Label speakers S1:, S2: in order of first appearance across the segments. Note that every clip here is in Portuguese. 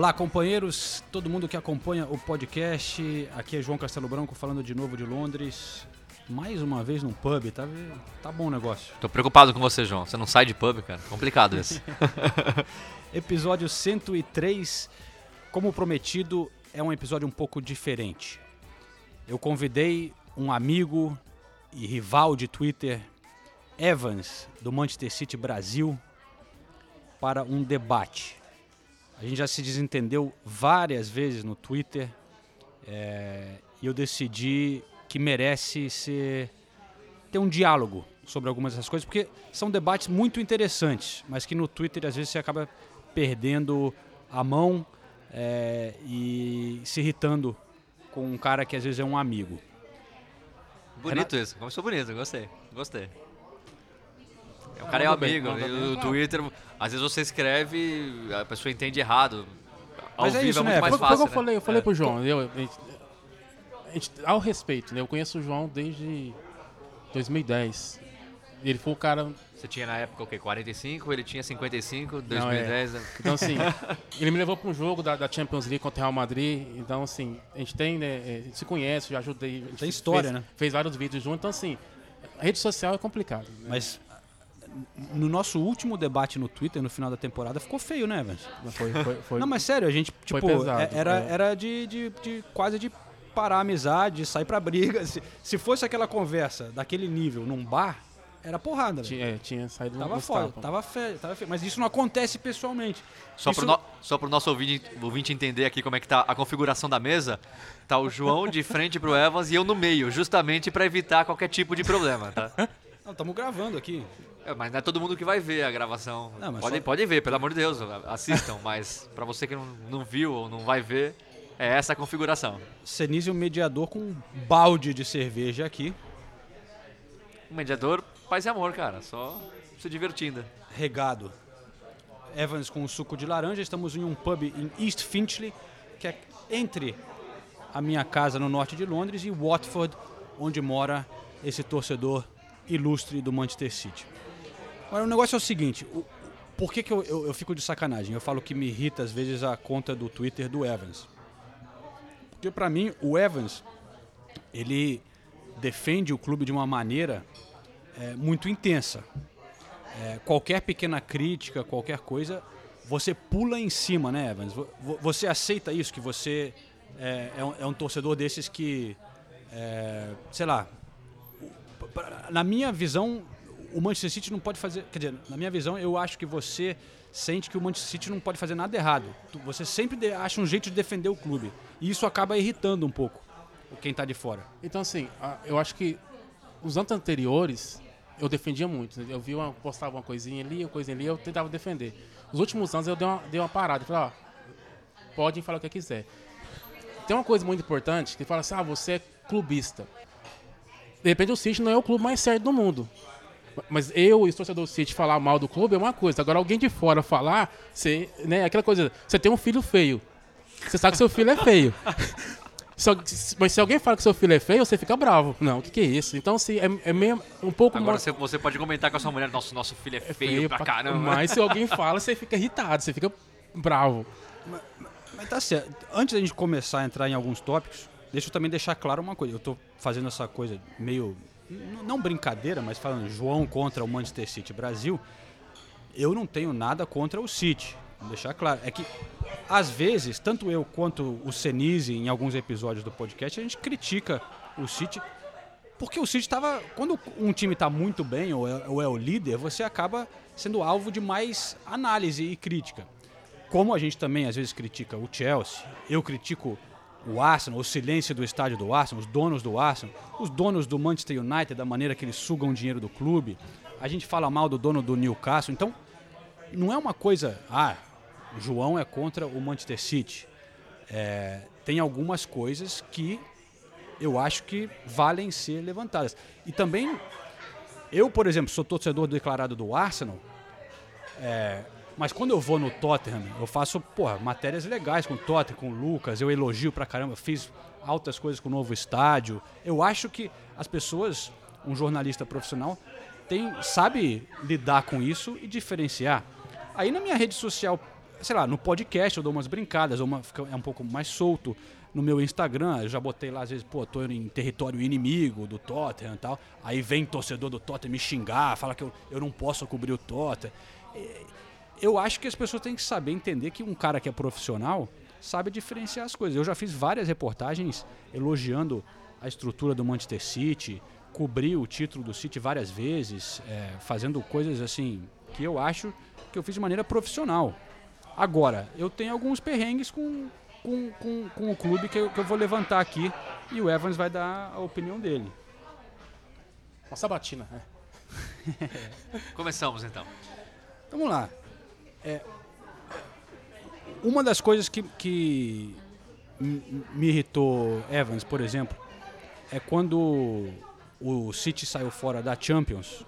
S1: Olá, companheiros, todo mundo que acompanha o podcast. Aqui é João Castelo Branco falando de novo de Londres. Mais uma vez num pub, tá, tá bom o negócio.
S2: Tô preocupado com você, João. Você não sai de pub, cara. Complicado esse.
S1: Episódio 103. Como prometido, é um episódio um pouco diferente. Eu convidei um amigo e rival de Twitter, Evans, do Manchester City Brasil, para um debate. A gente já se desentendeu várias vezes no Twitter é, e eu decidi que merece ser, ter um diálogo sobre algumas dessas coisas, porque são debates muito interessantes, mas que no Twitter às vezes você acaba perdendo a mão é, e se irritando com um cara que às vezes é um amigo.
S2: Bonito isso, começou bonito, gostei, gostei. O cara é um amigo, o Twitter, às vezes você escreve, a pessoa entende errado. Ao
S1: Mas é
S2: vivo
S1: isso,
S2: é muito
S1: né?
S2: mais
S1: Foi-
S3: Foi
S2: fácil.
S3: o que eu falei, eu falei
S2: né?
S3: pro João. Eu, a gente- a gente- ao respeito, né? Eu conheço o João desde 2010. Ele foi o cara.
S2: Você tinha na época o quê? 45, ele tinha 55,
S3: Não,
S2: 2010. né?
S3: Então, assim, ele me levou para um jogo da, da Champions League contra o Real Madrid. Então, assim, a gente tem, né? é, a gente se conhece, já ajudei.
S1: Tem história,
S3: fez,
S1: né?
S3: Fez vários vídeos juntos. Então, assim, a rede social é complicado. né?
S1: Mas no nosso último debate no Twitter, no final da temporada, ficou feio, né, Evans?
S3: Foi, foi, foi,
S1: Não, mas sério, a gente, tipo,
S3: pesado,
S1: é- era,
S3: é.
S1: era de, de, de quase de parar a amizade, sair pra briga. Se, se fosse aquela conversa daquele nível num bar, era porrada, velho.
S3: tinha, é, tinha saído
S1: Tava foda,
S3: tapas.
S1: tava feio, tava feio. Mas isso não acontece pessoalmente.
S2: Só
S1: Isso-
S2: pro, no, só pro nosso ouvinte, ouvinte entender aqui como é que tá a configuração da mesa, tá o João de frente pro Evans e eu no meio, justamente pra evitar qualquer tipo de problema, tá?
S1: Não, estamos gravando aqui.
S2: É, mas não é todo mundo que vai ver a gravação.
S1: Não, mas
S2: pode,
S1: só-
S2: pode ver, pelo amor de Deus, assistam, mas pra você que não, não viu ou não vai ver, é essa a configuração.
S1: Senise, o mediador com um balde de cerveja aqui,
S2: O mediador, paz e amor, cara, só se divertindo.
S1: regado. Evans com um suco de laranja. Estamos em um pub em East Finchley, que é entre a minha casa no norte de Londres e Watford, onde mora esse torcedor ilustre do Manchester City. Agora, o negócio é o seguinte: o- por que, que eu, eu- eu fico de sacanagem? Eu falo que me irrita às vezes a conta do Twitter do Evans. Porque pra mim, o Evans, ele defende o clube de uma maneira é, muito intensa. É, qualquer pequena crítica, qualquer coisa, você pula em cima, né, Evans? Vo- vo- Você aceita isso, que você é, é um, é um torcedor desses que, é, sei lá, na minha visão, o Manchester City não pode fazer, quer dizer, na minha visão, eu acho que você sente que o Manchester City não pode fazer nada errado. Você sempre acha um jeito de defender o clube. E isso acaba irritando um pouco quem tá de fora.
S3: Então, assim, eu acho que os anos anteriores eu defendia muito. Eu vi uma, postava uma coisinha ali, uma coisinha ali, eu tentava defender. Os últimos anos eu dei uma, dei uma parada. Falei, ó, podem falar o que quiser. Tem uma coisa muito importante que fala assim, ah, você é clubista. De repente o City não é o clube mais certo do mundo. Mas eu e os torcedores do City falar mal do clube é uma coisa. Agora alguém de fora falar, você, né, aquela coisa, você tem um filho feio. Você sabe que seu filho é feio. Se se- mas se alguém fala que seu filho é feio, você fica bravo. Não, o que, que é isso? Então, assim, é, é meio um pouco
S2: Agora
S3: mais
S2: você, você pode comentar com a sua mulher, nosso, nosso filho é feio, pra caramba.
S3: Mas se alguém fala, você fica irritado, você fica bravo.
S1: Mas tá certo. Antes da gente começar a entrar em alguns tópicos, deixa eu também deixar claro uma coisa. Eu tô fazendo essa coisa meio. Não brincadeira, mas falando João contra o Manchester City Brasil. Eu não tenho nada contra o City. Vou deixar claro. É que, às vezes, tanto eu quanto o Senise, em alguns episódios do podcast, a gente critica o City. Porque o City estava. Quando um time está muito bem ou é, ou é o líder, você acaba sendo alvo de mais análise e crítica. Como a gente também às vezes critica o Chelsea, eu critico o Arsenal, o silêncio do estádio do Arsenal, os donos do Arsenal, os donos do Manchester United, da maneira que eles sugam dinheiro do clube. A gente fala mal do dono do Newcastle. Então, não é uma coisa, ah, o João é contra o Manchester City. É, tem algumas coisas que eu acho que valem ser levantadas. E também, eu, por exemplo, sou torcedor declarado do Arsenal, é, mas quando eu vou no Tottenham, eu faço porra, matérias legais com o Tottenham, com o Lucas, eu elogio pra caramba, fiz altas coisas com o novo estádio. Eu acho que as pessoas, um jornalista profissional, tem, sabe lidar com isso e diferenciar. Aí na minha rede social, sei lá, no podcast eu dou umas brincadas, uma, fica, é um pouco mais solto. No meu Instagram, eu já botei lá, às vezes, pô, tô em território inimigo do Tottenham e tal. Aí vem torcedor do Tottenham me xingar, fala que eu, eu não posso cobrir o Tottenham. É, Eu acho que as pessoas têm que saber entender que um cara que é profissional sabe diferenciar as coisas. Eu já fiz várias reportagens elogiando a estrutura do Manchester City, cobri o título do City várias vezes, é, fazendo coisas assim que eu acho que eu fiz de maneira profissional. Agora, eu tenho alguns perrengues com, com, com, com o clube que eu, que eu vou levantar aqui e o Evans vai dar a opinião dele.
S3: Uma sabatina, né?
S2: Começamos então.
S1: Então, vamos lá. É, uma das coisas que, que me irritou Evans, por exemplo, é quando o City saiu fora da Champions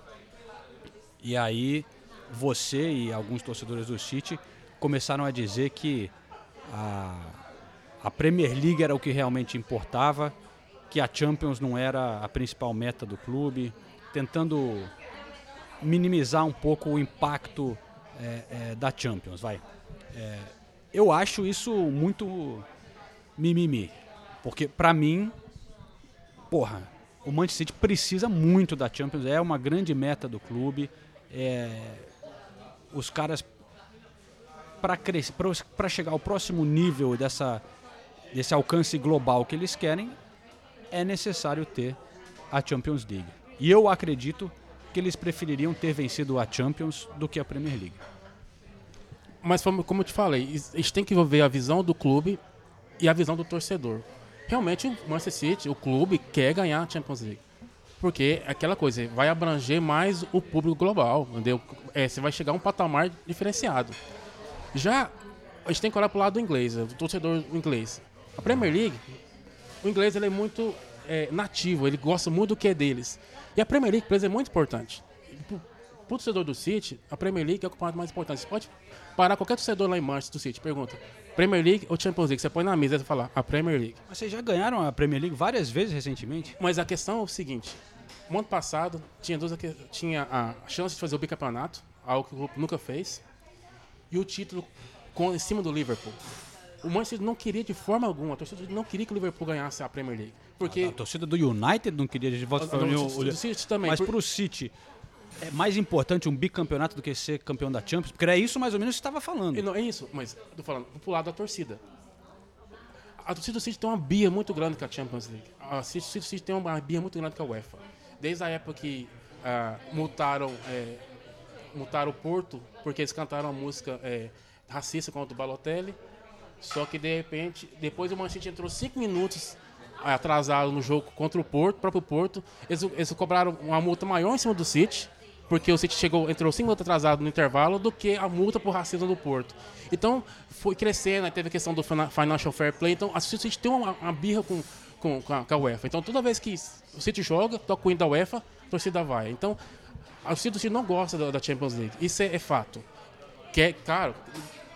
S1: e aí você e alguns torcedores do City começaram a dizer que a, a Premier League era o que realmente importava, que a Champions não era a principal meta do clube, tentando minimizar um pouco o impacto é, é, da Champions, vai. É, eu acho isso muito mimimi, porque pra mim, porra, o Manchester City precisa muito da Champions, é uma grande meta do clube. é, os caras para crescer, para chegar ao próximo nível dessa desse alcance global que eles querem, é necessário ter a Champions League. E eu acredito que eles prefeririam ter vencido a Champions do que a Premier League.
S3: Mas como eu te falei, gente tem que ver a visão do clube e a visão do torcedor. Realmente o Manchester City, o clube, quer ganhar a Champions League. Porque é aquela coisa, vai abranger mais o público global, entendeu? É, você vai chegar a um patamar diferenciado. Já a gente tem que olhar pro lado do inglês, do torcedor inglês. A Premier League, o inglês ele é muito é, nativo, ele gosta muito do que é deles. E a Premier League para eles é muito importante. Pro, pro torcedor do City, a Premier League é o campeonato mais importante. Você pode parar qualquer torcedor lá em Manchester do City, pergunta: Premier League ou Champions League? Você põe na mesa e falar: a Premier League.
S1: Mas vocês já ganharam a Premier League várias vezes recentemente?
S3: Mas a questão é o seguinte: no ano passado tinha, duas, tinha a chance de fazer o bicampeonato, algo que o grupo nunca fez, e o título com, em cima do Liverpool. O Manchester não queria de forma alguma, a torcida não queria que o Liverpool ganhasse a Premier League. Porque.
S1: A torcida do United não queria de volta
S3: Ah,
S1: para o
S3: City também,
S1: Mas
S3: por-
S1: para o City é mais importante um bicampeonato do que ser campeão da Champions, porque era isso mais ou menos que você estava falando.
S3: Não, é isso, mas tô falando pro lado da torcida. A torcida do City tem uma bia muito grande com a Champions League. A City, City, City tem uma bia muito grande com a UEFA. Desde a época que ah, multaram, é, multaram o Porto, porque eles cantaram a música é, racista contra o Balotelli. Só que de repente, depois o Manchester City entrou cinco minutos atrasado no jogo contra o Porto, próprio Porto. Eles, eles cobraram uma multa maior em cima do City, porque o City chegou, entrou cinco minutos atrasado no intervalo, do que a multa por racismo do Porto. Então, foi crescendo, teve a questão do fina- Financial Fair Play. Então, a City tem uma, uma birra com, com, com, a, com a UEFA. Então, toda vez que o City joga, toca o hino da UEFA, a torcida vai. Então, a City não gosta da, da Champions League. Isso é, é fato. Que é, claro,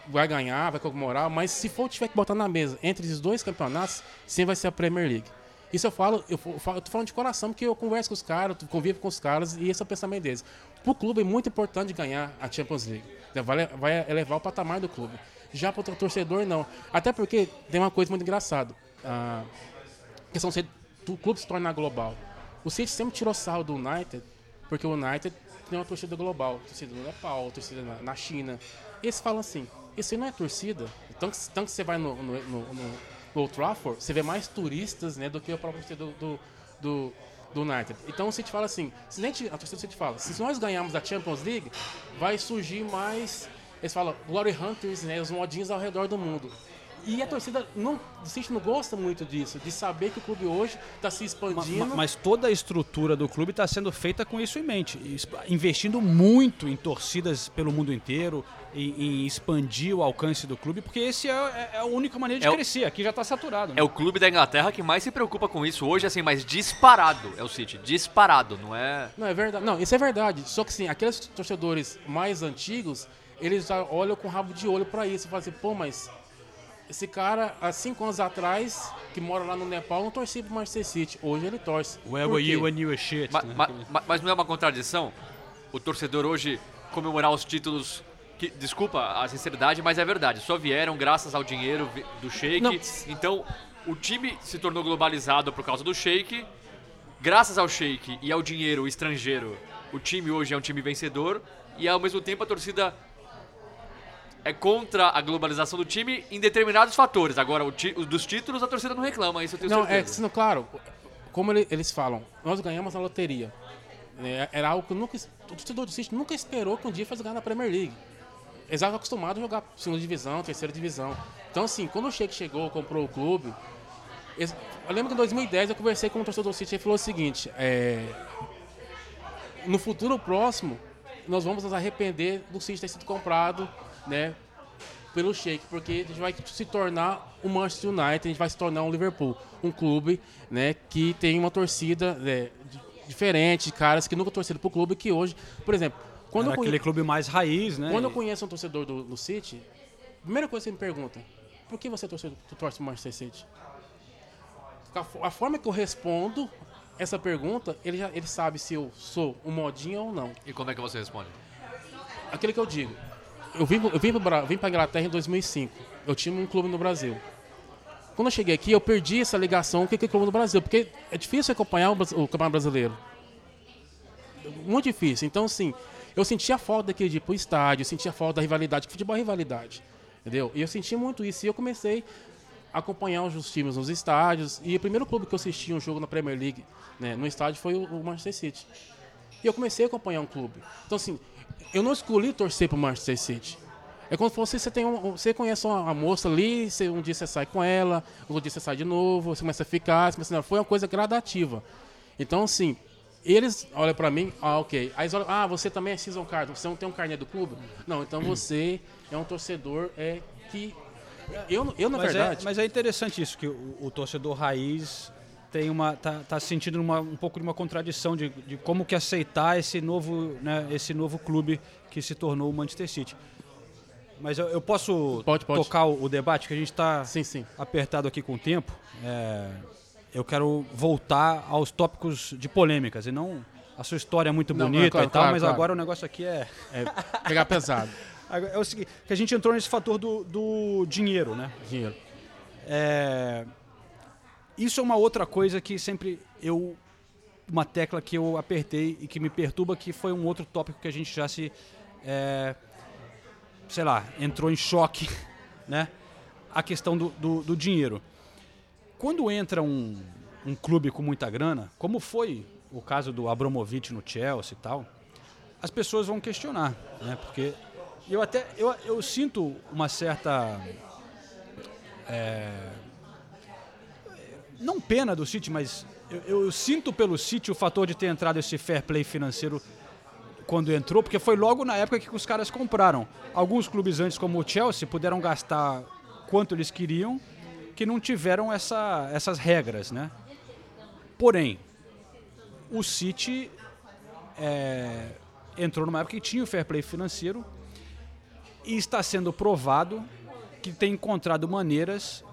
S3: vai ganhar, vai comemorar, mas se for tiver que botar na mesa entre esses dois campeonatos, sim vai ser a Premier League. Isso eu falo, eu, falo, eu tô falando de coração, porque eu converso com os caras, convivo com os caras e esse é o pensamento deles. Pro clube é muito importante ganhar a Champions League. Vai, vai elevar o patamar do clube. Já pro torcedor, não. Até porque tem uma coisa muito engraçada. A questão de o clube se tornar global. O City sempre tirou sarro do United, porque o United tem uma torcida global. Torcida no Nepal, torcida na, na China. Eles falam assim, isso aí não é torcida. Então, tanto que você vai no, no, no, no Old Trafford, você vê mais turistas né, do que a própria torcida do, do, do, United. Então o City fala assim, se gente, a torcida do City fala, se nós ganharmos a Champions League, vai surgir mais, eles falam, Glory Hunters, né, os modinhos ao redor do mundo. E a torcida não, o City não gosta muito disso, de saber que o clube hoje está se expandindo.
S1: ma- Mas toda a estrutura do clube está sendo feita com isso em mente, es- investindo muito em torcidas pelo mundo inteiro, em, em expandir o alcance do clube, porque esse é, é- é a única maneira de
S2: É o-
S1: crescer. Aqui já está saturado. né?
S2: É o clube da Inglaterra que mais se preocupa com isso hoje, assim, mas disparado é o City. Disparado, não é.
S3: Não, é verdade. Não, isso é verdade. Só que sim, aqueles torcedores mais antigos, eles já olham com rabo de olho pra isso. Falam assim, pô, mas esse cara, há cinco anos atrás, que mora lá no Nepal, não torcia pro Manchester City. Hoje ele torce.
S1: Where were you when you were shit?
S2: Ma-
S1: né?
S2: ma- ma- mas não é uma contradição o torcedor hoje comemorar os títulos. Que, desculpa a sinceridade, mas é verdade. Só vieram graças ao dinheiro do Sheik.
S3: Não.
S2: Então, o time se tornou globalizado por causa do Sheik. Graças ao Sheik e ao dinheiro estrangeiro, o time hoje é um time vencedor. E ao mesmo tempo a torcida é contra a globalização do time em determinados fatores. Agora, o ti- os dos títulos, a torcida não reclama, isso eu tenho
S3: Não, é,
S2: certeza.
S3: senão, claro, como ele- eles falam, nós ganhamos na loteria. É, era algo que nunca, o torcedor do City nunca esperou que um dia fosse ganhar na Premier League. Eles estavam acostumados a jogar segunda divisão, terceira divisão. Então, assim, quando o Sheik chegou, comprou o clube, eu lembro que em 2010 eu conversei com um torcedor do City e falou o seguinte: é, no futuro próximo, nós vamos nos arrepender do City ter sido comprado, né, pelo Sheik, porque a gente vai se tornar o Manchester United, a gente vai se tornar um Liverpool, um clube, né, que tem uma torcida né, di- diferente, caras que nunca torceram pro clube, que hoje, por exemplo, quando,
S1: Era
S3: eu,
S1: aquele clube mais raiz, né?
S3: quando eu conheço um torcedor do, do City, a primeira coisa que ele me pergunta, por que você torce, tu torce pro Manchester City? A, a forma que eu respondo essa pergunta, ele, já, ele sabe se eu sou um modinho ou não.
S2: E como é que você responde?
S3: Aquilo que eu digo. Eu vim, eu vim, para vim pra Inglaterra em 2005. Eu tinha um clube no Brasil. Quando eu cheguei aqui, eu perdi essa ligação com aquele clube no Brasil, porque é difícil acompanhar o, o Campeonato Brasileiro. Muito difícil. Então, assim, eu sentia falta daquele de ir estádio, eu sentia falta da rivalidade, que futebol é rivalidade. Entendeu? E eu senti muito isso. E eu comecei a acompanhar os times nos estádios. E o primeiro clube que eu assisti um jogo na Premier League, né, no estádio, foi o, o Manchester City. E eu comecei a acompanhar um clube. Então, assim, eu não escolhi torcer pro Manchester City. É como se fosse, você, tem um, você conhece uma, moça ali, você- um dia você sai com ela, outro dia você sai de novo, você começa a ficar, você começa foi uma coisa gradativa. Então, assim, eles olham pra mim, ah, ok. Aí eles olham, ah, você também é season card, você não tem um carnê do clube? Não, então você é um torcedor é, que... Eu, eu na
S1: mas,
S3: verdade...
S1: é, mas é interessante isso, que o, o torcedor raiz tem uma tá, tá sentindo uma, um pouco de uma contradição de, de como que aceitar esse novo, né, esse novo clube que se tornou o Manchester City. Mas eu, eu posso
S3: Pode, pode.
S1: tocar o, o debate, que a gente está apertado aqui com o tempo. É, eu quero voltar aos tópicos de polêmicas e não a sua história é muito
S3: Não,
S1: bonita
S3: é, claro,
S1: e tal,
S3: claro,
S1: mas
S3: claro.
S1: agora o negócio aqui é
S3: É pegar pesado.
S1: É o seguinte, que a gente entrou nesse fator do, do dinheiro, né?
S3: Dinheiro.
S1: É, isso é uma outra coisa que sempre eu uma tecla que eu apertei e que me perturba que foi um outro tópico que a gente já se é, sei lá entrou em choque né? A questão do, do, do dinheiro. Quando entra um, um clube com muita grana como foi o caso do Abramovich no Chelsea e tal as pessoas vão questionar né? Porque eu até eu, eu sinto uma certa não pena do City, mas eu, eu sinto pelo City o fator de ter entrado esse fair play financeiro quando entrou, porque foi logo na época que os caras compraram. Alguns clubes antes, como o Chelsea, puderam gastar quanto eles queriam, que não tiveram essa, essas regras, né? Porém, o City é, entrou numa época que tinha o fair play financeiro e está sendo provado que tem encontrado maneiras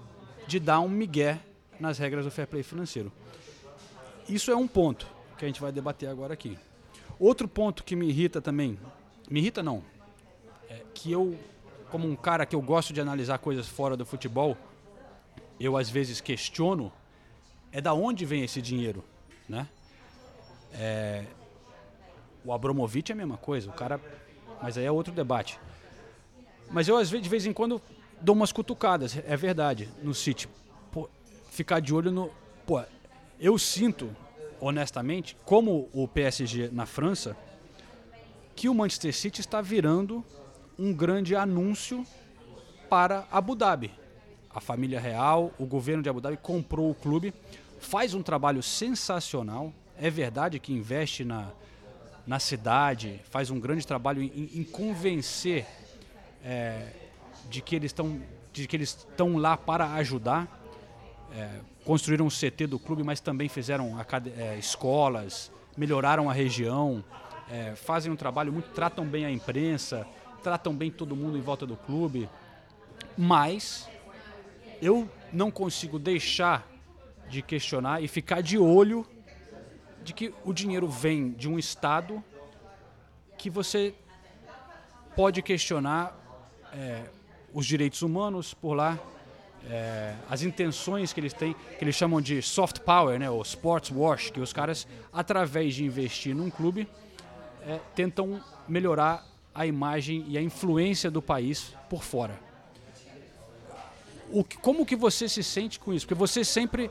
S1: de dar um migué nas regras do fair play financeiro. Isso é um ponto que a gente vai debater agora aqui. Outro ponto que me irrita também, me irrita não, é que eu, como um cara que eu gosto de analisar coisas fora do futebol, eu às vezes questiono é da onde vem esse dinheiro, né? É, o Abramovich é a mesma coisa, o cara, mas aí é outro debate. Mas eu às vezes de vez em quando dou umas cutucadas, é verdade, no City. Ficar de olho no, pô, eu sinto honestamente, como o PSG na França, que o Manchester City está virando um grande anúncio para Abu Dhabi. a família real, o governo de Abu Dhabi comprou o clube, faz um trabalho sensacional. É verdade que investe na, na cidade, faz um grande trabalho em, em convencer é, de que eles estão de que eles estão lá para ajudar. É, construíram o CT do clube, mas também fizeram é, escolas, melhoraram a região, é, fazem um trabalho muito, tratam bem a imprensa, tratam bem todo mundo em volta do clube. Mas eu não consigo deixar de questionar e ficar de olho de que o dinheiro vem de um estado que você pode questionar é, os direitos humanos por lá, é, as intenções que eles têm, que eles chamam de soft power, né, ou sports wash, que os caras, através de investir num clube, é, tentam melhorar a imagem e a influência do país por fora. O que- como que você se sente com isso? Porque você sempre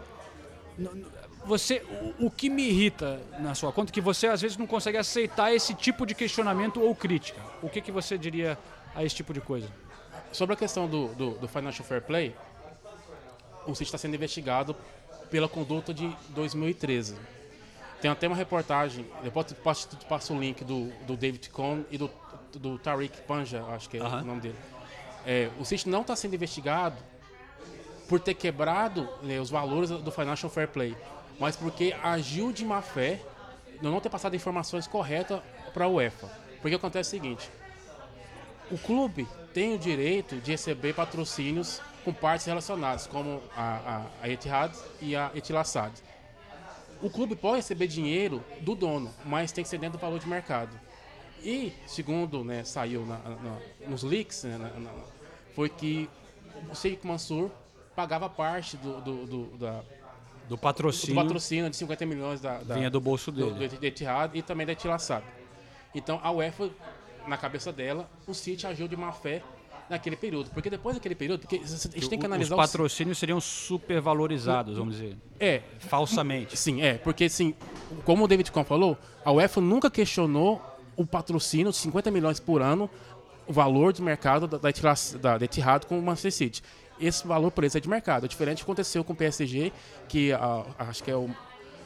S1: você o, o que me irrita na sua conta é que você às vezes não consegue aceitar esse tipo de questionamento ou crítica. O que que você diria a esse tipo de coisa?
S3: Sobre a questão do, do, do Financial Fair Play, o City está sendo investigado pela conduta de 2013. Tem até uma reportagem, depois eu passo, te passo o link do, do David Cohn e do, do Tariq Panja, acho que é
S1: Aham.
S3: o nome dele. É, o City não está sendo investigado por ter quebrado né, os valores do Financial Fair Play, mas porque agiu de má fé, de não ter passado informações corretas para a UEFA. Porque acontece o seguinte, o clube tem o direito de receber patrocínios com partes relacionadas, como a, a, a Etihad e a Etilassad. O clube pode receber dinheiro do dono, mas tem que ser dentro do valor de mercado. E, segundo né, saiu na- na- nos leaks, né, na- foi que o Sheikh Mansur pagava parte do, do, do- da,
S1: Do
S3: do
S1: patrocínio,
S3: patrocínio de 50 milhões da, da,
S1: vinha do bolso
S3: do,
S1: dele.
S3: do Etihad e também da Etilassad. Então a UEFA, na cabeça dela, o City agiu de má fé naquele período. Porque depois daquele período, porque a gente tem que analisar
S1: Os patrocínios seriam supervalorizados, vamos dizer,
S3: É,
S1: falsamente.
S3: sim, é, porque assim, como o David Cohn falou, a UEFA nunca questionou o patrocínio de 50 milhões por ano, o valor de mercado da, da, Etihad- da, Etihad com o Manchester City. Esse valor por esse é de mercado. É diferente do que aconteceu com o PSG, que ah, acho que é o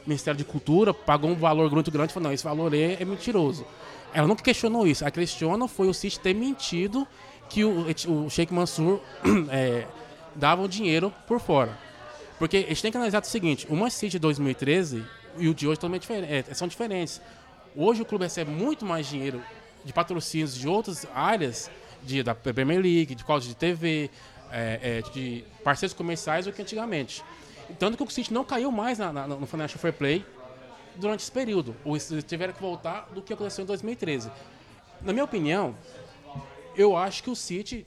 S3: Ministério de Cultura pagou um valor muito grande e falou, não, esse valor é, é mentiroso. Ela nunca questionou isso. A questiona foi o City ter mentido que o, o Sheikh Mansur é, dava o dinheiro por fora. Porque a gente tem que analisar o seguinte: o Manchester City de 2013 e o de hoje totalmente diferente, é, são diferentes. Hoje o clube recebe muito mais dinheiro de patrocínios de outras áreas, de, da Premier League, de causa de TV, é, é, de parceiros comerciais do que antigamente. Tanto que o City não caiu mais na- na- no Financial Fair Play durante esse período. Ou tiveram que voltar do que aconteceu em 2013. Na minha opinião, eu acho que o City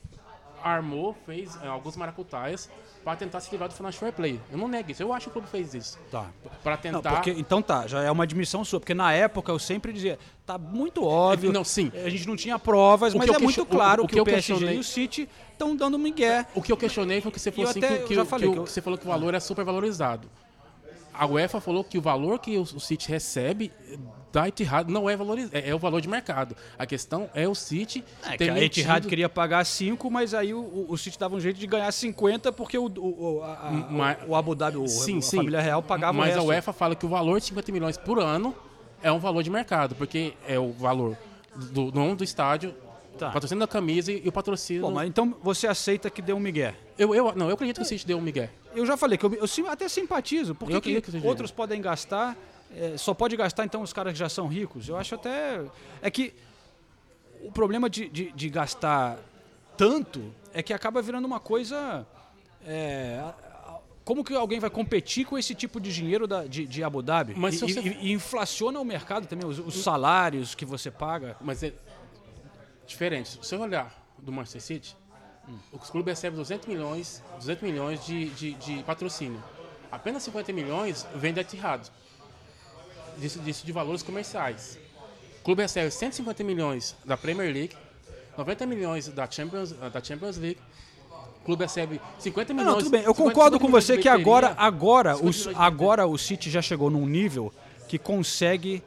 S3: armou, fez é, alguns maracutaias para tentar se livrar do Financial Fair Play. Eu não nego isso. Eu acho que o clube fez isso.
S1: Tá.
S3: Para
S1: Não,
S3: tentar.
S1: porque, então tá, já é uma admissão sua, porque na época eu sempre dizia, tá muito óbvio,
S3: Não, sim.
S1: a gente não tinha provas,
S3: O
S1: mas é muito claro
S3: o- o
S1: que
S3: que
S1: o
S3: eu
S1: PSG
S3: questionei-
S1: e o City estão dando migué.
S3: O que eu questionei foi que você falou assim
S1: até
S3: que, que
S1: falei
S3: que
S1: eu-
S3: que você falou que o valor é super valorizado. A UEFA falou que o valor que o, City recebe da Etihad não é valorizado, é, é o valor de mercado. A questão é o City
S1: É, que
S3: ter
S1: a
S3: mentido-
S1: Etihad queria pagar 5, mas aí o, o, City dava um jeito de ganhar 50 porque o, o, a- a-
S3: Mas-
S1: o Abu Dhabi, o,
S3: sim,
S1: a
S3: sim.
S1: família real pagava
S3: Mas a. UEFA fala que o valor de 50 milhões por ano é um valor de mercado, porque é o valor do dono do estádio,
S1: Tá.
S3: patrocínio da camisa e o patrocínio.
S1: Bom, mas então você aceita que deu um migué.
S3: eu, eu, não, eu acredito que o City deu um migué.
S1: Eu já falei que eu, eu sim- até simpatizo, porque
S3: Eu
S1: que
S3: que seja
S1: outros podem gastar, é, só pode gastar então os caras que já são ricos. Eu acho até. É que o problema de, de, de gastar tanto é que acaba virando uma coisa. é, como que alguém vai competir com esse tipo de dinheiro da- de, de Abu Dhabi?
S3: Mas
S1: e,
S3: você-
S1: e- e inflaciona o mercado também, os, os salários que você paga.
S3: Mas é diferente. Se você olhar do Manchester City, o clube recebe 200 milhões, 200 milhões de, de, de patrocínio. Apenas 50 milhões vem da Etihad. Disso, disso de valores comerciais. O clube recebe 150 milhões da Premier League, 90 milhões da Champions, da Champions League. O clube recebe 50
S1: Não,
S3: milhões.
S1: não, tudo bem. Eu
S3: 50
S1: concordo com
S3: de
S1: você que agora, agora,
S3: 50
S1: os,
S3: de
S1: agora o City já chegou num nível que consegue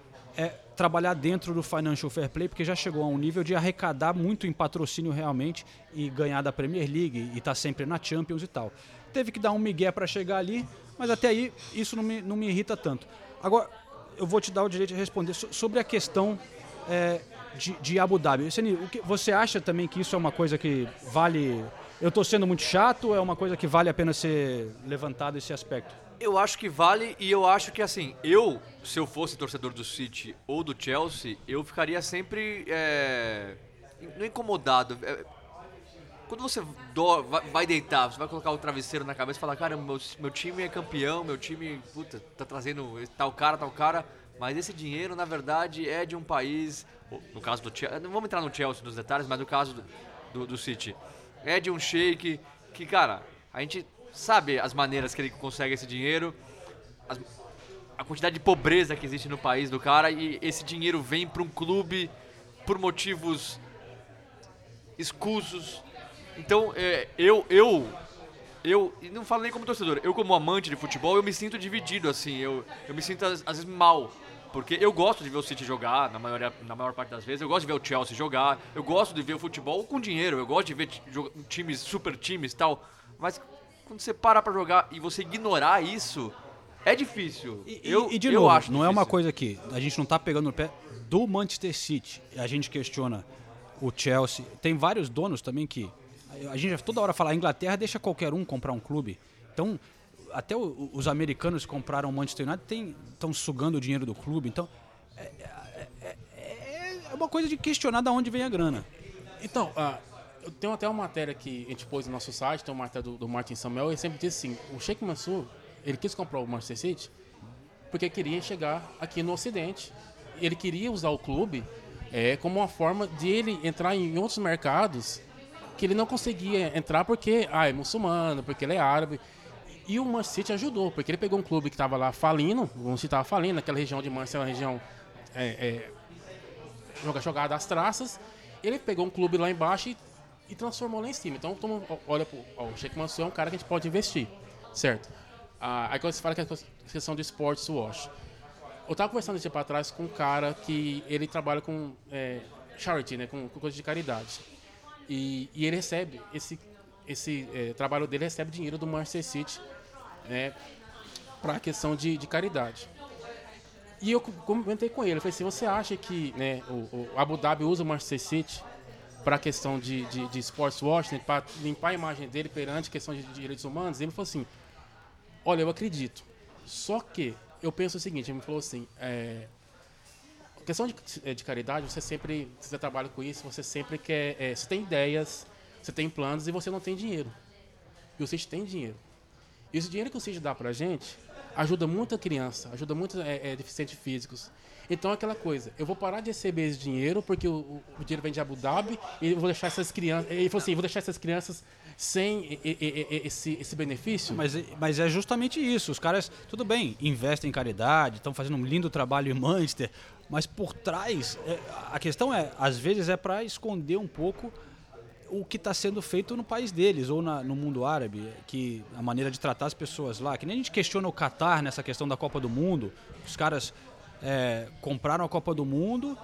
S1: trabalhar dentro do financial fair play, porque já chegou a um nível de arrecadar muito em patrocínio realmente e ganhar da Premier League e estar sempre na Champions e tal. Teve que dar um migué para chegar ali, mas até aí isso não me, não me irrita tanto. Agora, eu vou te dar o direito de responder so- sobre a questão é, de, de Abu Dhabi. Seni, você acha também que isso é uma coisa que vale. Eu estou sendo muito chato é uma coisa que vale a pena ser levantado esse aspecto?
S2: Eu acho que vale e eu acho que assim, eu, se eu fosse torcedor do City ou do Chelsea, eu ficaria sempre é, não incomodado. É, quando você do- vai, vai deitar, você vai colocar o travesseiro na cabeça e falar, cara, meu, meu time é campeão, meu time, puta, tá trazendo tal cara, tal cara, mas esse dinheiro, na verdade, é de um país, no caso do Chelsea, não vamos entrar no Chelsea nos detalhes, mas no caso do, do, do City, é de um sheik que, cara, a gente sabe as maneiras que ele consegue esse dinheiro, as- a quantidade de pobreza que existe no país do cara e esse dinheiro vem para um clube por motivos escusos. Então, é, eu, eu, eu, não falo nem como torcedor, eu como amante de futebol, eu me sinto dividido, assim, eu, eu me sinto às, às vezes mal. Porque eu gosto de ver o City jogar, na maior, na maior parte das vezes, eu gosto de ver o Chelsea jogar, eu gosto de ver o futebol com dinheiro, eu gosto de ver times, super times tal, mas quando você para pra jogar e você ignorar isso, é difícil.
S1: E,
S2: eu,
S1: e de
S2: eu
S1: novo,
S2: acho
S1: não é uma
S2: difícil.
S1: coisa que a gente não tá pegando no pé do Manchester City. A gente questiona o Chelsea. Tem vários donos também que. A gente toda hora fala, a Inglaterra deixa qualquer um comprar um clube. Então, até o- os americanos que compraram o Manchester United estão sugando o dinheiro do clube. Então, é, é- é- é uma coisa de questionar de onde vem a grana.
S3: Então, ah, eu tenho até uma matéria que a gente pôs no nosso site, tem uma matéria do, do Martin Samuel, ele sempre disse assim, o Sheikh Mansour, ele quis comprar o Manchester City porque queria chegar aqui no Ocidente. Ele queria usar o clube é, como uma forma de ele entrar em outros mercados que ele não conseguia entrar porque ah, é muçulmano, porque ele é árabe. E o Manchester City ajudou, porque ele pegou um clube que estava lá falindo, o Manchester estava falindo, naquela região de Manchester, uma região é, é, joga jogada às traças. Ele pegou um clube lá embaixo e, e transformou lá em cima. Então, toma- olha, ó, o Sheikh Mansour é um cara que a gente pode investir, certo? Ah, aí quando você fala que é a questão do sports wash. Eu tava conversando esse tempo atrás com um cara que ele trabalha com é, charity, né, com, com coisa de caridade. E, e ele recebe, esse, esse é, trabalho dele recebe dinheiro do Manchester City né, para a questão de, de caridade. E eu comentei com ele, falei assim, você acha que né, o, o Abu Dhabi usa o Manchester City para a questão de, de, de sports washing, para limpar a imagem dele perante a questão de direitos humanos? Ele falou assim, olha, eu acredito. Só que eu penso o seguinte, ele me falou assim, é, questão de, de caridade, você sempre, você trabalha com isso, você sempre quer, é, você tem ideias, você tem planos e você não tem dinheiro. E o City tem dinheiro. E esse dinheiro que o Cid dá pra gente ajuda muita criança, ajuda muito é, é, deficientes físicos. Então é aquela coisa, eu vou parar de receber esse dinheiro porque o, o- dinheiro vem de Abu Dhabi e eu vou deixar essas crianças. Ele falou assim, vou deixar essas crianças sem esse, esse benefício.
S1: Mas, mas é justamente isso. Os caras, tudo bem, investem em caridade, estão fazendo um lindo trabalho em Manchester, mas por trás, é, a questão é, às vezes é para esconder um pouco o que está sendo feito no país deles ou na- no mundo árabe, que a maneira de tratar as pessoas lá, que nem a gente questiona o Catar nessa questão da Copa do Mundo, os caras é, compraram a Copa do Mundo,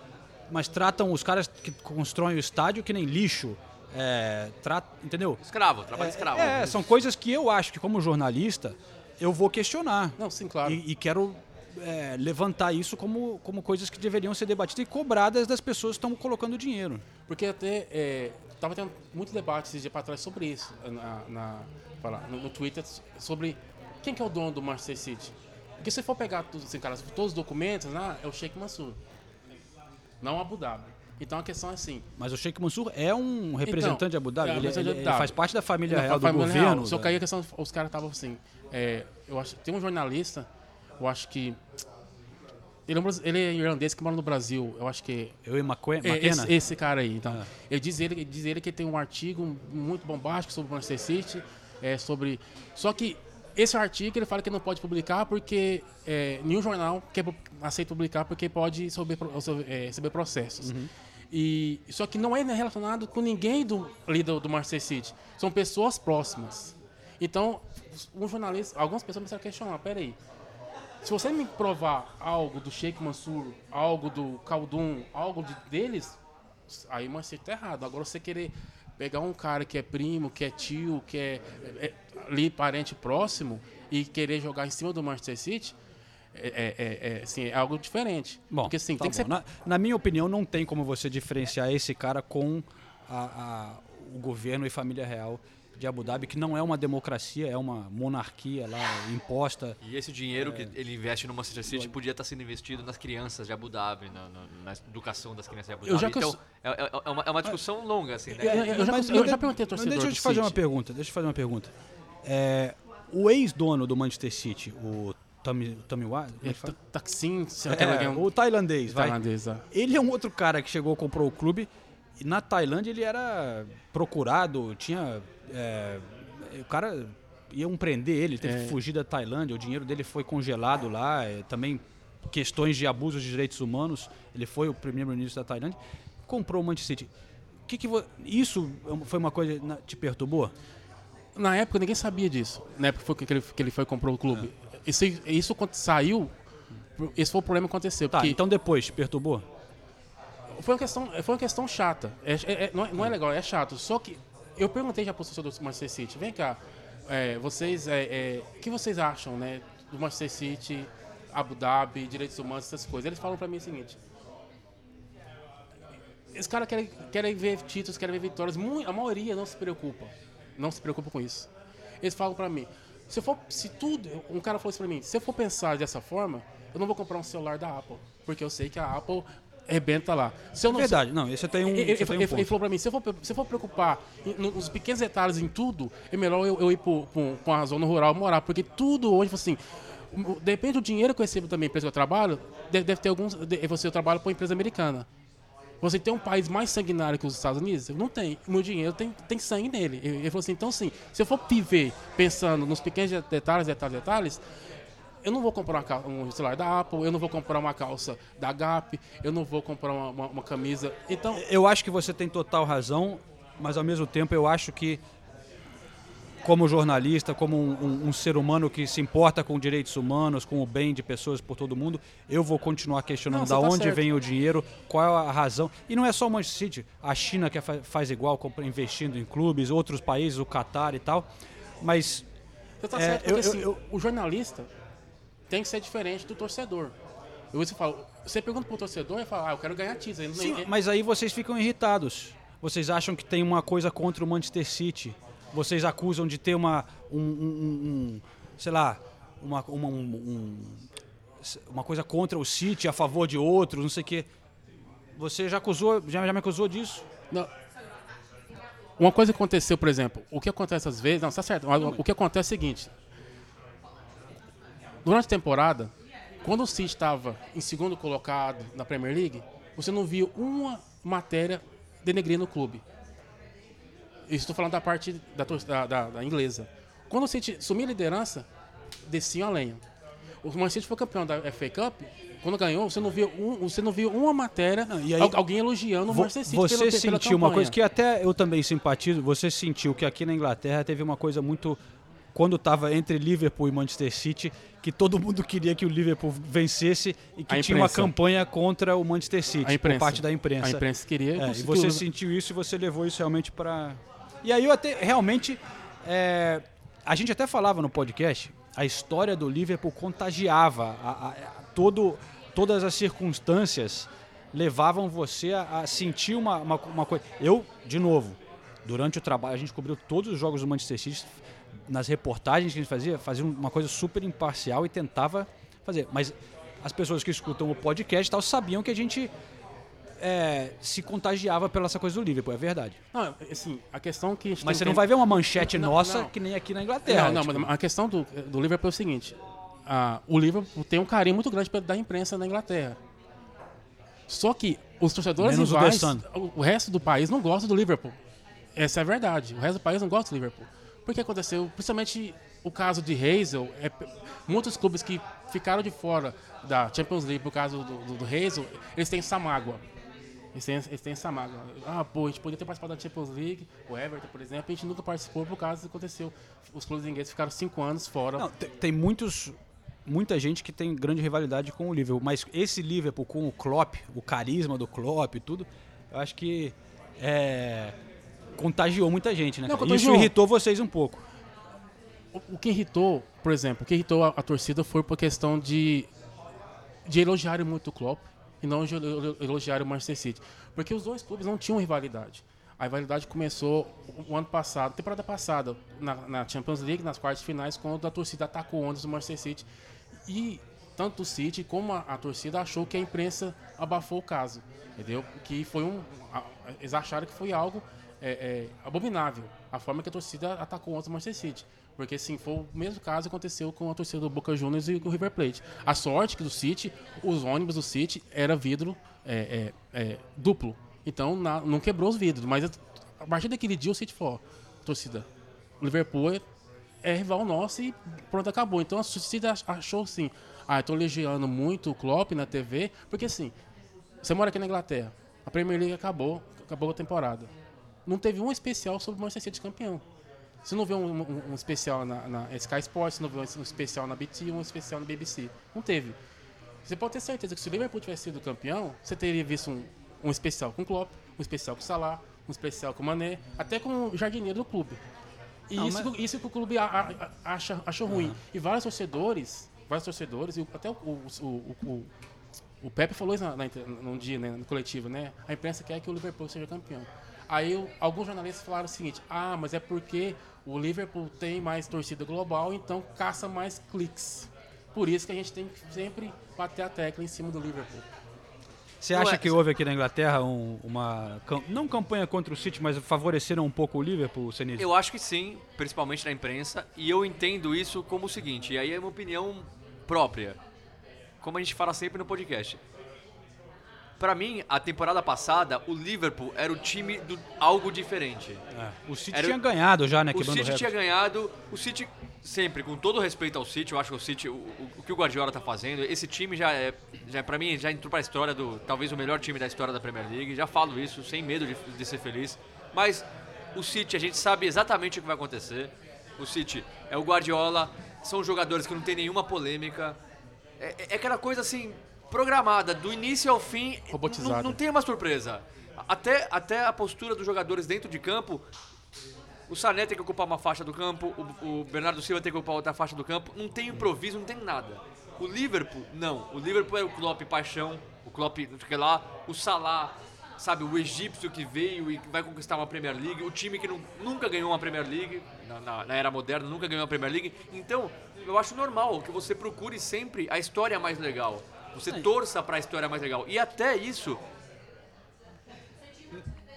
S1: mas tratam os caras que constroem o estádio que nem lixo, é, tra- entendeu?
S2: Escravo, trabalho escravo.
S1: É, são coisas que eu acho que, como jornalista, eu vou questionar.
S3: Não, sim, claro.
S1: E, e quero é, levantar isso como, como coisas que deveriam ser debatidas e cobradas das pessoas que estão colocando dinheiro.
S3: Porque até é, tava tendo muito debate esses dias para trás sobre isso na, na- no, no Twitter sobre quem que é o dono do Manchester City. Porque se for pegar tudo, assim, cara, todos os documentos, né, é o Sheikh Mansour, não Abu Dhabi. Então a questão é assim.
S1: Mas o Sheikh Mansour é um representante
S3: Então,
S1: de Abu Dhabi.
S3: é,
S1: ele,
S3: representante
S1: ele- ele faz parte da família
S3: Não,
S1: real do governo.
S3: real. Só
S1: da-
S3: que aí a questão, os caras estavam assim. é, eu acho, tem um jornalista, eu acho que ele é, um ele é irlandês que mora no Brasil. Eu acho que
S1: Eu e Maque-
S3: é,
S1: McKenna.
S3: esse, esse cara aí, então.
S1: Ah.
S3: Ele diz ele, ele diz ele que tem um artigo muito bombástico sobre o Manchester City, é, sobre. Só que esse artigo ele fala que não pode publicar porque é, nenhum jornal quer, aceita publicar porque pode receber, é, receber processos.
S1: Uhum.
S3: E só que não é relacionado com ninguém do ali do, do Manchester City. São pessoas próximas. Então, um jornalista, algumas pessoas começaram a questionar, peraí, Se você me provar algo do Sheikh Mansur, algo do Khaldun, algo de, deles, aí o Manchester tá errado. Agora você querer pegar um cara que é primo, que é tio, que é, é, ali parente próximo e querer jogar em cima do Manchester City, é, é, é, é, assim, é algo diferente.
S1: Bom,
S3: Porque assim,
S1: tá
S3: tem que ser
S1: bom. na, na minha opinião, não tem como você diferenciar esse cara com a- a- o governo e família real de Abu Dhabi, que não é uma democracia, é uma monarquia lá imposta.
S2: E esse dinheiro que ele investe no Manchester City podia estar sendo investido nas crianças de Abu Dhabi, na, na- na educação das crianças de Abu
S3: Eu
S2: Dhabi.
S3: já
S2: Então,
S3: cons-
S2: é, é- é uma, é uma discussão longa, assim, né?
S3: Eu- eu- eu já-
S1: Mas-
S3: eu
S1: mas
S3: já
S1: de-
S3: perguntei ao
S1: mas
S3: torcedor
S1: Deixa eu te fazer uma
S3: City.
S1: pergunta. Deixa eu te fazer uma pergunta. É, o ex-dono do Manchester City, o Tommy, Tommy Wa- como é
S3: É, tá- Taksim,
S1: É,
S3: aquela
S1: o tailandês, vai.
S3: tailandesa.
S1: Ele é um outro cara que chegou, comprou o clube. Na Tailândia ele era procurado, tinha. é, o cara iam prender ele, teve
S3: É.
S1: que fugir da Tailândia, o dinheiro dele foi congelado lá, é, também questões de abuso de direitos humanos. Ele foi o primeiro-ministro da Tailândia, comprou o Manchester City. Que que isso foi uma coisa que te perturbou?
S3: Na época ninguém sabia disso. Na época foi que ele, que ele foi e comprou o clube. Isso, isso quando saiu, esse foi o problema que aconteceu.
S1: Tá,
S3: porque
S1: então depois, te perturbou?
S3: Foi, uma questão, foi uma questão chata. É- é- é- não, é, não é legal, é chato. Só que eu perguntei já pro torcedor do Manchester City, vem cá, é, vocês, é, é, o que vocês acham, né, do Manchester City, Abu Dhabi, direitos humanos, essas coisas? Eles falam pra mim o seguinte, esses caras querem, querem ver títulos, querem ver vitórias, a maioria não se preocupa, não se preocupa com isso. Eles falam pra mim, se for, se tudo, um cara falou isso pra mim, se eu for pensar dessa forma, eu não vou comprar um celular da Apple, porque eu sei que a Apple arrebenta lá. Se eu não,
S1: Verdade, não, esse tem um,
S3: ele,
S1: você tem um
S3: ele- ele falou pra mim, se eu for, se eu for preocupar em- nos pequenos detalhes em tudo, é melhor eu, eu ir pra uma zona rural morar, porque tudo hoje, assim, o- depende do dinheiro que eu recebo também, empresa que eu trabalho, deve, deve ter alguns, de- você eu trabalho para uma empresa americana. Você tem um país mais sanguinário que os Estados Unidos? Não tem. O meu dinheiro tem, tem sangue nele. Ele ele falou assim, então assim, se eu for viver pensando nos pequenos detalhes, detalhes, detalhes, eu não vou comprar um celular da Apple, eu não vou comprar uma calça da Gap, eu não vou comprar uma, uma- uma camisa. Então,
S1: Eu acho que você tem total razão, mas ao mesmo tempo eu acho que, como jornalista, como um, um- um ser humano que se importa com direitos humanos, com o bem de pessoas por todo mundo, eu vou continuar questionando
S3: Não,
S1: da
S3: tá
S1: onde
S3: certo.
S1: vem o dinheiro, qual é a razão. E não é só o Manchester City, a China que fa- faz igual, investindo em clubes, outros países, o Catar e tal. Mas
S3: Você tá
S1: É,
S3: certo, porque
S1: eu- eu-
S3: assim,
S1: eu-
S3: o jornalista tem que ser diferente do torcedor. Eu você fala, você pergunta pro torcedor e fala, ah, eu quero ganhar título.
S1: Sim,
S3: ele-
S1: mas aí vocês ficam irritados. Vocês acham que tem uma coisa contra o Manchester City. Vocês acusam de ter uma. Um, um- um- sei lá. Uma, uma, um- um- uma coisa contra o City, a favor de outros, não sei o quê. Você já acusou, já, já me acusou disso?
S3: Não. Uma coisa que aconteceu, por exemplo, o que acontece às vezes, não, tá certo, o que acontece é o seguinte. Durante a temporada, quando o City estava em segundo colocado na Premier League, você não viu uma matéria denegrindo o clube. Estou falando da parte da, da, da- inglesa. Quando o City sumia a liderança, desciam a lenha. O Man City foi campeão da FA Cup. Quando ganhou, você não viu, um- você não viu uma matéria,
S1: e aí-
S3: al- alguém elogiando o Manchester City
S1: Você
S3: pela- pela
S1: sentiu uma
S3: campanha.
S1: coisa que até eu também simpatizo. Você sentiu que aqui na Inglaterra teve uma coisa muito. Quando estava entre Liverpool e Manchester City, que todo mundo queria que o Liverpool vencesse e que tinha uma campanha contra o Manchester City, por parte da imprensa.
S3: A imprensa queria.
S1: É, e você sentiu isso e você levou isso realmente para. E aí eu até realmente. é, a gente até falava no podcast, a história do Liverpool contagiava. A, a- a- todo, todas as circunstâncias levavam você a, a sentir uma, uma, uma coisa. Eu, de novo, durante o trabalho, a gente cobriu todos os jogos do Manchester City. Nas reportagens que a gente fazia, fazia uma coisa super imparcial e tentava fazer. Mas as pessoas que escutam o podcast e tal sabiam que a gente é, se contagiava pela essa coisa do Liverpool, é verdade.
S3: Não, assim, a questão que a
S1: Mas você
S3: que
S1: não vai ver uma manchete
S3: Não,
S1: nossa
S3: não.
S1: que nem aqui na Inglaterra.
S3: Não, não,
S1: tipo,
S3: mas a questão do, do Liverpool é o seguinte: o Liverpool tem um carinho muito grande da imprensa na Inglaterra. Só que os torcedores
S1: Menos
S3: rivais, o, o resto do país não gosta do Liverpool. Essa é a verdade. O resto do país não gosta do Liverpool. Por que aconteceu? Principalmente o caso de Hazel, é, muitos clubes que ficaram de fora da Champions League por causa do, do, do Hazel, eles têm essa mágoa. Eles têm, eles têm essa mágoa. Ah, pô, a gente podia ter participado da Champions League, o Everton, por exemplo, a gente nunca participou por causa do que aconteceu. Os clubes ingleses ficaram cinco anos fora.
S1: não, tem, tem muitos muita gente que tem grande rivalidade com o Liverpool, mas esse Liverpool com o Klopp, o carisma do Klopp e tudo, eu acho que é, contagiou muita gente, né?
S3: Não.
S1: Isso irritou vocês um pouco.
S3: O, o que irritou, por exemplo, o que irritou a, a torcida foi por questão de, de elogiarem muito o Klopp e não de elo- elogiarem o Manchester City. Porque os dois clubes não tinham rivalidade. A rivalidade começou o, ano passado, temporada passada, na, na Champions League, nas quartas finais, quando a torcida atacou ondas do Manchester City. E tanto o City como a, a torcida achou que a imprensa abafou o caso. Entendeu? Que foi um. a- eles acharam que foi algo é, é, abominável. A forma que a torcida atacou o Manchester City. Porque assim, foi o mesmo caso que aconteceu com a torcida do Boca Juniors e com o River Plate. A sorte que do City, os ônibus do City era vidro é, é, é, duplo. Então na- não quebrou os vidros. Mas a partir daquele dia o City falou, ó, torcida, o Liverpool é, rival nosso e pronto, acabou. Então a torcida ach- achou assim, ah, eu tô elogiando muito o Klopp na TV, porque assim, você mora aqui na Inglaterra, a Premier League acabou, acabou a temporada. Não teve um especial sobre o Manchester City campeão. Você não vê um, um- um especial na, na Sky Sports, você não vê um especial na BT, um especial na BBC. Não teve. Você pode ter certeza que se o Liverpool tivesse sido campeão, você teria visto um, um especial com o Klopp, um especial com o Salah, um especial com o Mané, até com o jardineiro do clube. E
S1: Não,
S3: isso,
S1: mas-
S3: isso que o clube a- a- acha, achou ruim. E vários torcedores, vários torcedores, e até o, o, o, o, o Pepe falou isso na, na, num dia, né, no coletivo, né? A imprensa quer que o Liverpool seja campeão. Aí alguns jornalistas falaram o seguinte: ah, mas é porque o Liverpool tem mais torcida global, então caça mais cliques. Por isso que a gente tem que sempre bater a tecla em cima do Liverpool.
S1: Você acha que houve aqui na Inglaterra um- uma. Não campanha contra o City, mas favoreceram um pouco o Liverpool, Senise?
S2: Eu acho que sim, principalmente na imprensa, e eu entendo isso como o seguinte, e aí é uma opinião própria, como a gente fala sempre no podcast. Pra mim, a temporada passada, o Liverpool era o time do algo diferente.
S1: O City
S2: Era-
S1: tinha ganhado já, né?
S2: O City tinha ganhado, o City sempre, com todo respeito ao City, eu acho que o City, o, o- o que o Guardiola tá fazendo, esse time já é, já para mim já entrou pra história do talvez o melhor time da história da Premier League, já falo isso sem medo de, de ser feliz, mas o City a gente sabe exatamente o que vai acontecer. O City é o Guardiola, são jogadores que não tem nenhuma polêmica. É, é aquela coisa assim programada do início ao fim, não, não tem uma surpresa. Até, até a postura dos jogadores dentro de campo o Sané tem que ocupar uma faixa do campo, o, o Bernardo Silva tem que ocupar outra faixa do campo. Não tem improviso, não tem nada. O Liverpool, não. O Liverpool é o Klopp paixão, o Klopp, não sei o que lá, o Salah, sabe, o egípcio que veio e vai conquistar uma Premier League, o time que não- nunca ganhou uma Premier League, na, na- na era moderna, nunca ganhou uma Premier League. Então, eu acho normal que você procure sempre a história mais legal. Você torça pra história mais legal. E até isso,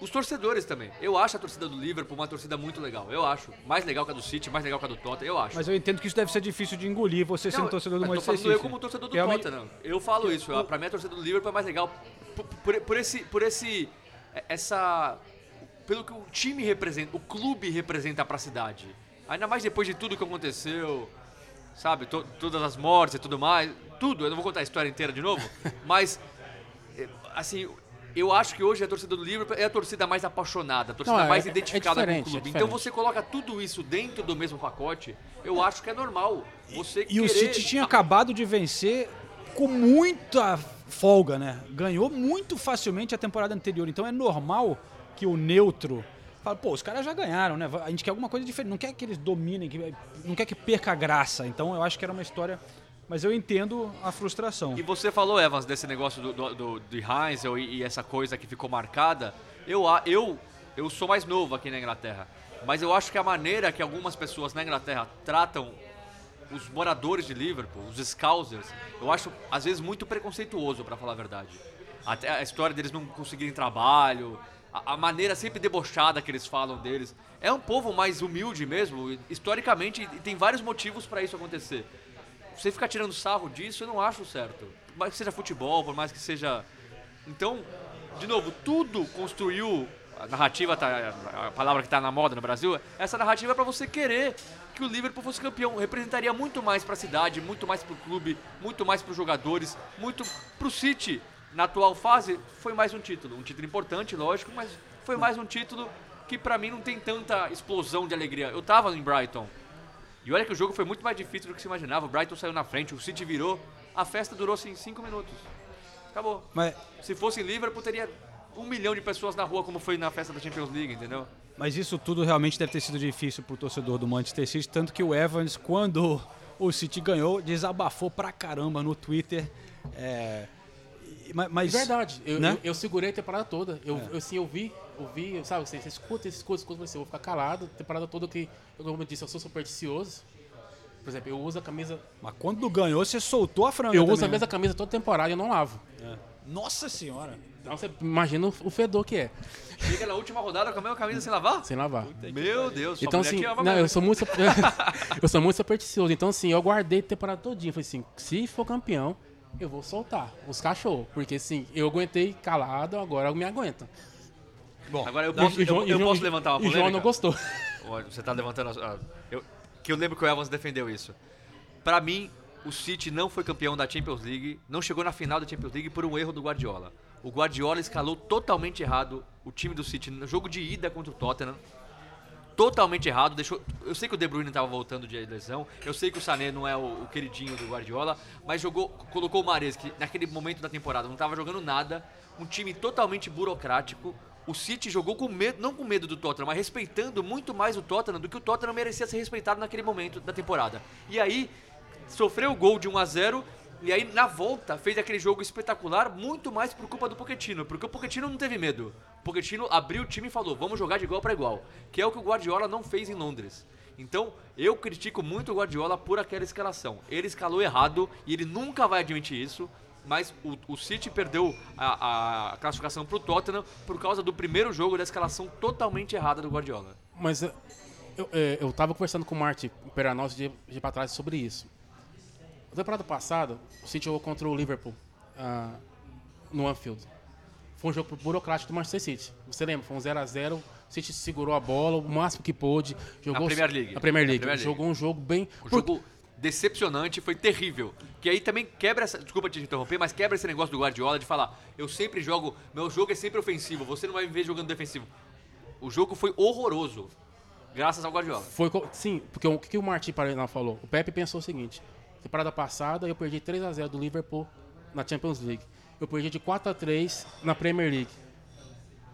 S2: os torcedores também. Eu acho a torcida do Liverpool uma torcida muito legal. Eu acho. Mais legal que a do City, mais legal que a do Tottenham. Eu acho.
S1: Mas eu entendo que isso deve ser difícil de engolir, você sendo torcedor do Manchester
S2: falando eu
S1: City.
S2: como torcedor do
S1: Realmente-
S2: Tottenham. Eu falo isso. eu- Pra mim a torcida do Liverpool é mais legal por, por- por esse, por esse, essa, pelo que o time representa, o clube representa pra cidade. Ainda mais depois de tudo que aconteceu, sabe, to- todas as mortes e tudo mais, tudo. Eu não vou contar a história inteira de novo, mas eh, assim. Eu acho que hoje a torcida do Liverpool é a torcida mais apaixonada, a torcida
S3: Não, é-
S2: mais
S3: é- é
S2: identificada com o
S3: é
S2: clube. então
S3: diferente.
S2: você coloca tudo isso dentro do mesmo pacote, eu acho que é normal. Você
S1: E o
S2: querer-
S1: City tinha acabado de vencer com muita folga, né? Ganhou muito facilmente a temporada anterior. Então é normal que o neutro fale, pô, os caras já ganharam, né? A gente quer alguma coisa diferente. Não quer que eles dominem, que- não quer que perca a graça. Então eu acho que era uma história. Mas eu entendo a frustração.
S2: E você falou, Evans, desse negócio do, do, do, de Heinzel e, e essa coisa que ficou marcada. Eu, eu, eu sou mais novo aqui na Inglaterra, mas eu acho que a maneira que algumas pessoas na Inglaterra tratam os moradores de Liverpool, os Scousers, eu acho às vezes muito preconceituoso, pra falar a verdade. Até a história deles não conseguirem trabalho, a, a maneira sempre debochada que eles falam deles. É um povo mais humilde mesmo, historicamente, e tem vários motivos pra isso acontecer você ficar tirando sarro disso, eu não acho certo. Por mais que seja futebol, por mais que seja. Então, de novo, tudo construiu. A narrativa, tá, a palavra que está na moda no Brasil, essa narrativa é para você querer que o Liverpool fosse campeão. Representaria muito mais para a cidade, muito mais para o clube, muito mais para os jogadores, muito para o City. Na atual fase, foi mais um título. Um título importante, lógico, mas foi mais um título que para mim não tem tanta explosão de alegria. Eu tava em Brighton E olha que o jogo foi muito mais difícil do que se imaginava. O Brighton saiu na frente, o City virou. A festa durou assim 5 minutos. Acabou.
S1: Mas,
S2: Se fosse em Liverpool, teria um milhão de pessoas na rua, como foi na festa da Champions League, entendeu?
S1: mas isso tudo realmente deve ter sido difícil pro torcedor do Manchester City, tanto que o Evans, quando o City ganhou, desabafou pra caramba no Twitter. É, ma- mas,
S3: Verdade. Eu,
S1: né?
S3: eu, eu segurei a temporada toda. Eu, eu, assim, eu vi, eu vi, sabe, você, você escuta, você escuta, falei assim, eu vou ficar calado. A temporada toda que, eu, como eu disse, eu sou supersticioso. Por exemplo, eu uso a camisa.
S1: Mas quando ganhou, você soltou a franga.
S3: Eu
S1: também,
S3: uso a
S1: né?
S3: mesma camisa toda temporada e eu não lavo.
S1: Nossa senhora.
S3: Então você imagina o, fedor que é,
S2: Chega na última rodada com a mesma camisa sem lavar?
S3: sem lavar.
S2: Meu Deus,
S3: Então, assim, não,
S2: mesmo.
S3: eu sou muito eu sou muito supersticioso. Então, assim, eu guardei a temporada todinha. Falei assim, se for campeão, eu vou soltar os cachorros. Porque, assim, eu aguentei calado, agora eu me aguento.
S1: Bom,
S2: Agora eu posso, eu, eu posso levantar uma
S3: E
S2: polêmica?
S3: João não gostou.
S2: Você tá levantando. a- a- eu, que eu lembro que o Evans defendeu isso. Pra mim, o City não foi campeão da Champions League, não chegou na final da Champions League por um erro do Guardiola. O Guardiola escalou totalmente errado o time do City no jogo de ida contra o Tottenham. Totalmente errado, deixou. Eu sei que o De Bruyne estava voltando de lesão, eu sei que o Sané não é o, o queridinho do Guardiola, mas jogou, colocou o Mares que naquele momento da temporada não estava jogando nada, um time totalmente burocrático. O City jogou com medo, não com medo do Tottenham, mas respeitando muito mais o Tottenham do que o Tottenham merecia ser respeitado naquele momento da temporada. E aí sofreu o gol de 1 a 0 e aí na volta fez aquele jogo espetacular muito mais por culpa do Pochettino, porque o Pochettino não teve medo. O Pochettino abriu o time e falou: "Vamos jogar de igual para igual", que é o que o Guardiola não fez em Londres. Então, eu critico muito o Guardiola por aquela escalação. Ele escalou errado e ele nunca vai admitir isso. Mas o, o City perdeu a, a classificação pro Tottenham por causa do primeiro jogo da escalação totalmente errada do Guardiola.
S3: Mas eh, eu, eh, eu tava conversando com o Martin Peranos de, de pra trás sobre isso. Na temporada passada, o City jogou contra o Liverpool ah, no Anfield. Foi um jogo burocrático do Manchester City. Você lembra? Foi um 0x0. O City segurou a bola o máximo que pôde. Jogou
S2: Premier League.
S3: Na Premier
S2: Na
S3: League.
S2: Premier League.
S3: Jogou um jogo bem.
S2: O
S3: Por-
S2: jogo decepcionante, foi terrível. Que aí também quebra essa. Desculpa te interromper, mas quebra esse negócio do Guardiola de falar: eu sempre jogo. Meu jogo é sempre ofensivo, você não vai me ver jogando defensivo. O jogo foi horroroso. Graças ao Guardiola.
S3: Foi, sim, porque o que que o Martin Paranal falou? O Pepe pensou o seguinte: temporada passada eu perdi 3 a 0 do Liverpool na Champions League. Eu perdi de 4 a 3 na Premier League.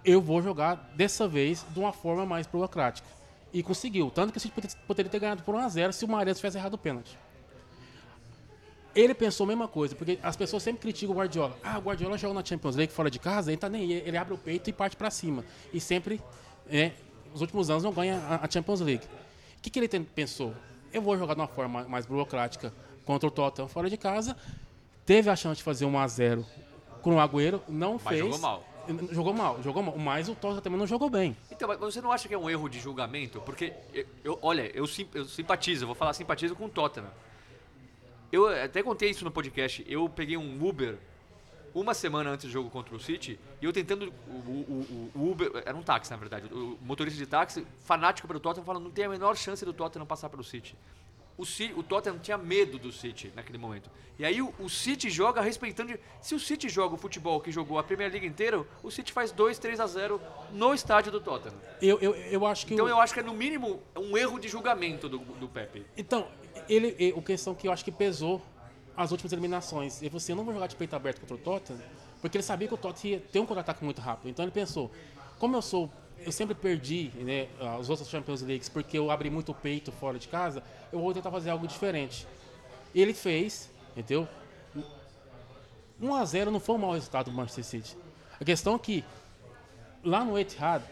S3: Eu vou jogar dessa vez de uma forma mais burocrática. E conseguiu. Tanto que a gente poderia- ter ganhado por 1 a 0 se o Mares tivesse errado o pênalti. Ele pensou a mesma coisa, porque as pessoas sempre criticam o Guardiola. Ah, o Guardiola joga na Champions League fora de casa, ele tá nem ele abre o peito e parte pra cima. E sempre, é, nos últimos anos, não ganha a, Champions League. O que, que ele pensou? Eu vou jogar de uma forma mais burocrática contra o Tottenham fora de casa. Teve a chance de fazer 1 a 0 com o Agüero, não
S2: Mas
S3: fez.
S2: jogou mal.
S3: Jogou mal, jogou mal. Mas o Tottenham também não jogou bem.
S2: Então, mas você não acha que é um erro de julgamento? Porque, eu, eu- olha, eu, sim- eu simpatizo, eu vou falar simpatizo com o Tottenham. Eu até contei isso no podcast. Eu peguei um Uber uma semana antes do jogo contra o City e eu tentando. O, o- o- o Uber. Era um táxi, na verdade. O motorista de táxi, fanático pelo Tottenham, falando: não tem a menor chance do Tottenham passar pelo City. O, Ci- o Tottenham tinha medo do City naquele momento. E aí o, o City joga respeitando. Se o City joga o futebol que jogou a Premier League inteira, o City faz 2, 3 a 0 no estádio do Tottenham.
S3: Eu, eu, eu acho que.
S2: Então
S3: o-
S2: eu acho que é no mínimo um erro de julgamento do, do Pepe.
S3: Então, ele, e- o questão que eu acho que pesou as últimas eliminações. Ele falou assim, eu não vou jogar de peito aberto contra o Tottenham, porque ele sabia que o Tottenham ia ter um contra-ataque muito rápido. Então ele pensou, como eu sou, eu sempre perdi né, os outros Champions Leagues porque eu abri muito o peito fora de casa, eu vou tentar fazer algo diferente. Ele fez, entendeu? 1 a 0 não foi um mau resultado do Manchester City. A questão é que lá no Etihad,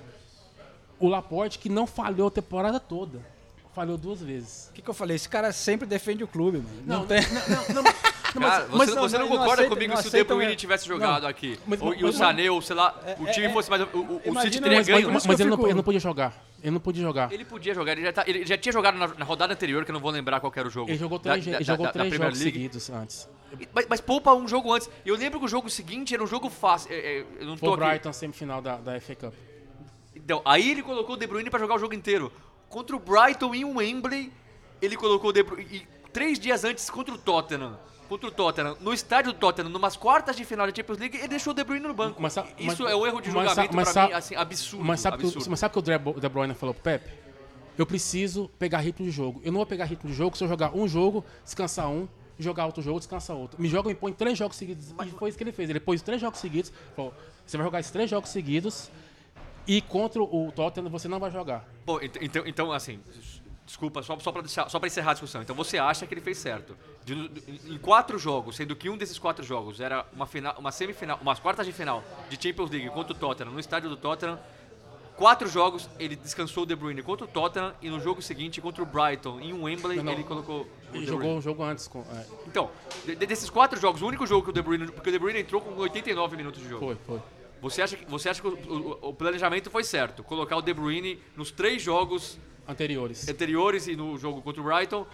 S3: o Laporte que não falhou a temporada toda, falhou duas vezes.
S1: O que, que eu falei? Esse cara sempre defende o clube, mano. Não,
S3: Não,
S1: tem.
S3: não, não, não,
S2: Cara, você,
S1: mas
S2: você
S1: não,
S2: não,
S1: não
S2: concorda
S1: aceita-
S2: comigo
S1: não
S2: se o De Bruyne tivesse jogado aqui?
S3: Mas-
S2: ou, e o
S3: mas-
S2: Sané, ou sei lá, o time
S1: é-
S2: fosse mais. O, o, o
S1: imagina-
S2: City teria
S1: mas-
S2: ganho.
S3: mas, mas
S1: eu
S3: ele, não, ele não podia jogar. Ele não podia jogar.
S2: Ele podia jogar, ele já, tá- ele já tinha jogado na, na rodada anterior, que eu não vou lembrar qual era o jogo.
S3: Ele jogou três,
S2: da-
S3: ele
S2: da-
S3: jogou
S2: da
S3: três jogos
S2: League.
S3: seguidos antes.
S2: Mas, mas poupa um jogo antes. E eu lembro que o jogo seguinte era um jogo fácil. é, é, eu não tô
S3: o
S2: aqui.
S3: Brighton semifinal da, da FA Cup.
S2: Então, aí ele colocou o De Bruyne pra jogar o jogo inteiro. Contra o Brighton em Wembley, ele colocou o De Bruyne. E três dias antes, contra o Tottenham. Contra o Tottenham, no estádio do Tottenham, numas quartas de final da Champions League, ele deixou o De Bruyne no banco.
S3: Mas sa-
S2: Isso
S3: mas-
S2: é um erro de
S3: mas
S2: julgamento
S3: mas
S2: pra mim, assim, absurdo.
S3: Mas sabe, o- mas que o De Bru- De Bruyne falou pro Pepe? eu preciso pegar ritmo de jogo. Eu não vou pegar ritmo de jogo se eu jogar um jogo, descansar um, jogar outro jogo, descansar outro. Me joga, me põe três jogos seguidos. E foi isso que ele fez. Ele pôs três jogos seguidos. Falou, você vai jogar esses três jogos seguidos e contra o Tottenham você não vai jogar.
S2: Ent- então, então assim, desculpa, só, só, pra encerrar a discussão. Então você acha que ele fez certo? De- em quatro jogos, sendo que um desses quatro jogos era uma, final, uma semifinal, umas quartas de final de Champions League contra o Tottenham, no estádio do Tottenham, quatro jogos ele descansou o De Bruyne contra o Tottenham e no jogo seguinte contra o Brighton, em um Wembley,
S3: Não, não.
S2: ele colocou o
S3: Ele
S2: De
S3: jogou um jogo antes. Com, é,
S2: Então, de- de- desses quatro jogos, o único jogo que o De Bruyne, porque o De Bruyne entrou com 89 minutos de jogo.
S3: foi, foi.
S2: Você acha que, você acha que o, o- o planejamento foi certo? Colocar o De Bruyne nos três jogos
S3: Anteriores.
S2: anteriores e no jogo contra o Brighton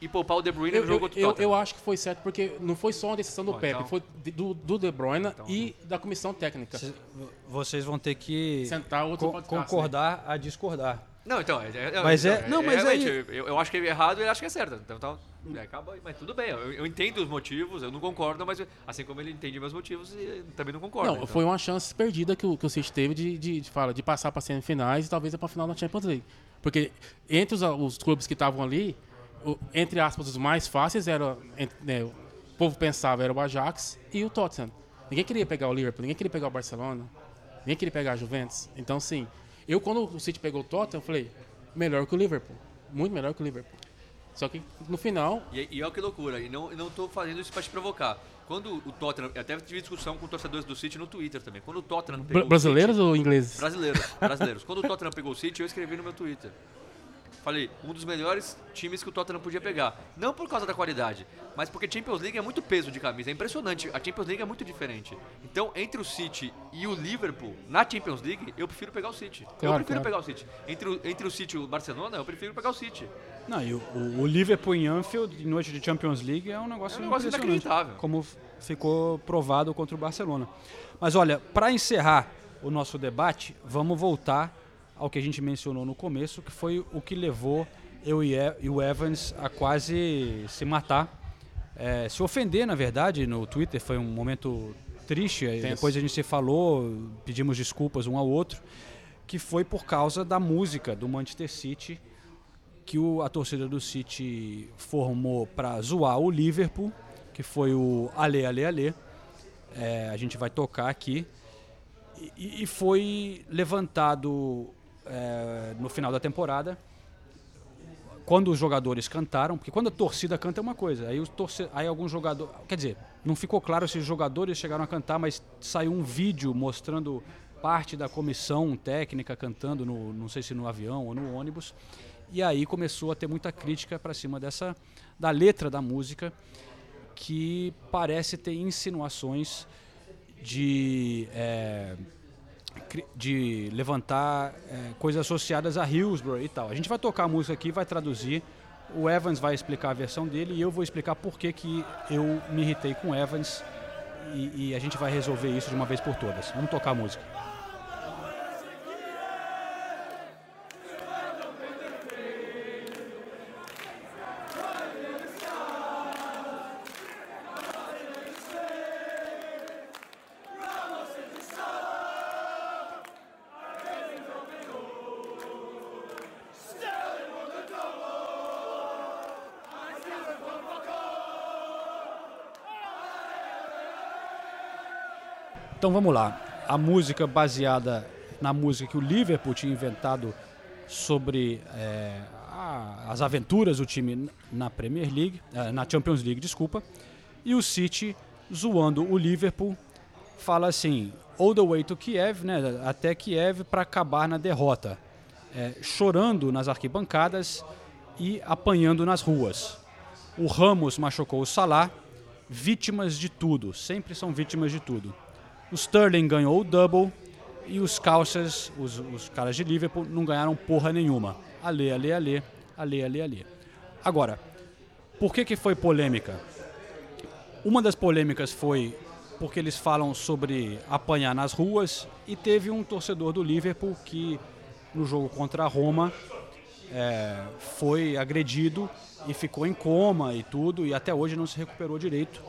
S2: e poupar o De Bruyne
S3: Eu,
S2: no jogo
S3: eu,
S2: contra o
S3: eu,
S2: Tottenham.
S3: eu acho que foi certo, porque não foi só uma decisão do
S2: Bom,
S3: Pepe,
S2: então-
S3: foi do, do De Bruyne e da comissão técnica.
S1: Cê- Vocês vão ter que
S3: Sentar outro
S1: co-
S3: podcast, né?
S1: concordar a discordar.
S2: Não, então, é, é-
S1: Mas é-
S2: então,
S1: não, mas
S2: realmente,
S1: aí-
S2: eu, eu acho que é errado e ele acha que é certo. Então, então é, acaba, mas tudo bem, eu, eu entendo os motivos, eu não concordo, mas assim como ele entende meus motivos, e também não concordo.
S3: Não,
S2: então.
S3: foi uma chance perdida que o, que o City teve de, de, de, fala, de passar para semifinais e talvez ir para a final da Champions League. Porque entre os, os clubes que estavam ali, o- entre aspas, os mais fáceis era, né, o povo pensava era o Ajax e o Tottenham. Ninguém queria pegar o Liverpool, ninguém queria pegar o Barcelona, ninguém queria pegar a Juventus. Então, sim, eu quando o City pegou o Tottenham, eu falei, melhor que o Liverpool, muito melhor que o Liverpool. Só que no final,
S2: E, e olha que loucura, e não, não tô fazendo isso pra te provocar. Quando o Tottenham, eu até tive discussão com torcedores do City no Twitter também. Quando o Tottenham pegou
S3: bra- brasileiros
S2: City,
S3: ou ingleses?
S2: Brasileiros, brasileiros. Quando o Tottenham pegou o City, eu escrevi no meu Twitter. Falei, um dos melhores times que o Tottenham podia pegar. Não por causa da qualidade, mas porque Champions League é muito peso de camisa. É impressionante. A Champions League é muito diferente. Então, entre o City e o Liverpool, na Champions League, eu prefiro pegar o City. eu
S3: Claro,
S2: prefiro
S3: claro.
S2: pegar o City. Entre o, entre o City e o Barcelona, eu prefiro pegar o City.
S1: Não, e o, o- Liverpool em Anfield, em noite de Champions League, é um negócio,
S2: É um negócio inacreditável.
S1: Como ficou provado contra o Barcelona. Mas olha, para encerrar o nosso debate, vamos voltar ao que a gente mencionou no começo, que foi o que levou eu e, o Evans a quase se matar. É, se ofender, na verdade, no Twitter. Foi um momento triste.
S3: Tenso.
S1: Depois a gente se falou, pedimos desculpas um ao outro, que foi por causa da música do Manchester City que o, a torcida do City formou para zoar o Liverpool, que foi o Ale Ale Ale. É, a gente vai tocar aqui. E, e foi levantado é, no final da temporada, quando os jogadores cantaram, porque quando a torcida canta é uma coisa, aí, os torce, aí alguns jogadores. Quer dizer, não ficou claro se os jogadores chegaram a cantar, mas saiu um vídeo mostrando parte da comissão técnica cantando, no, não sei se no avião ou no ônibus. E aí começou a ter muita crítica para cima dessa da letra da música, que parece ter insinuações de é, de levantar é, coisas associadas a Hillsborough e tal. A gente vai tocar a música aqui, vai traduzir. O Evans vai explicar a versão dele e eu vou explicar por que, que eu me irritei com o Evans e, e a gente vai resolver isso de uma vez por todas. Vamos tocar a música. Então vamos lá. A música baseada na música que o Liverpool tinha inventado sobre é, a- as aventuras do time na Premier League, eh, na Champions League, desculpa. E o City zoando o Liverpool fala assim: all the way to Kiev, né, até Kiev para acabar na derrota, É, chorando nas arquibancadas e apanhando nas ruas. O Ramos machucou o Salah, vítimas de tudo, sempre são vítimas de tudo. O Sterling ganhou o double e os calças, os, os caras de Liverpool, não ganharam porra nenhuma. Ale, ale, ale, ale, ale, ale. Agora, por que, que foi polêmica? Uma das polêmicas foi porque eles falam sobre apanhar nas ruas e teve um torcedor do Liverpool que no jogo contra a Roma é, foi agredido e ficou em coma e tudo e até hoje não se recuperou direito.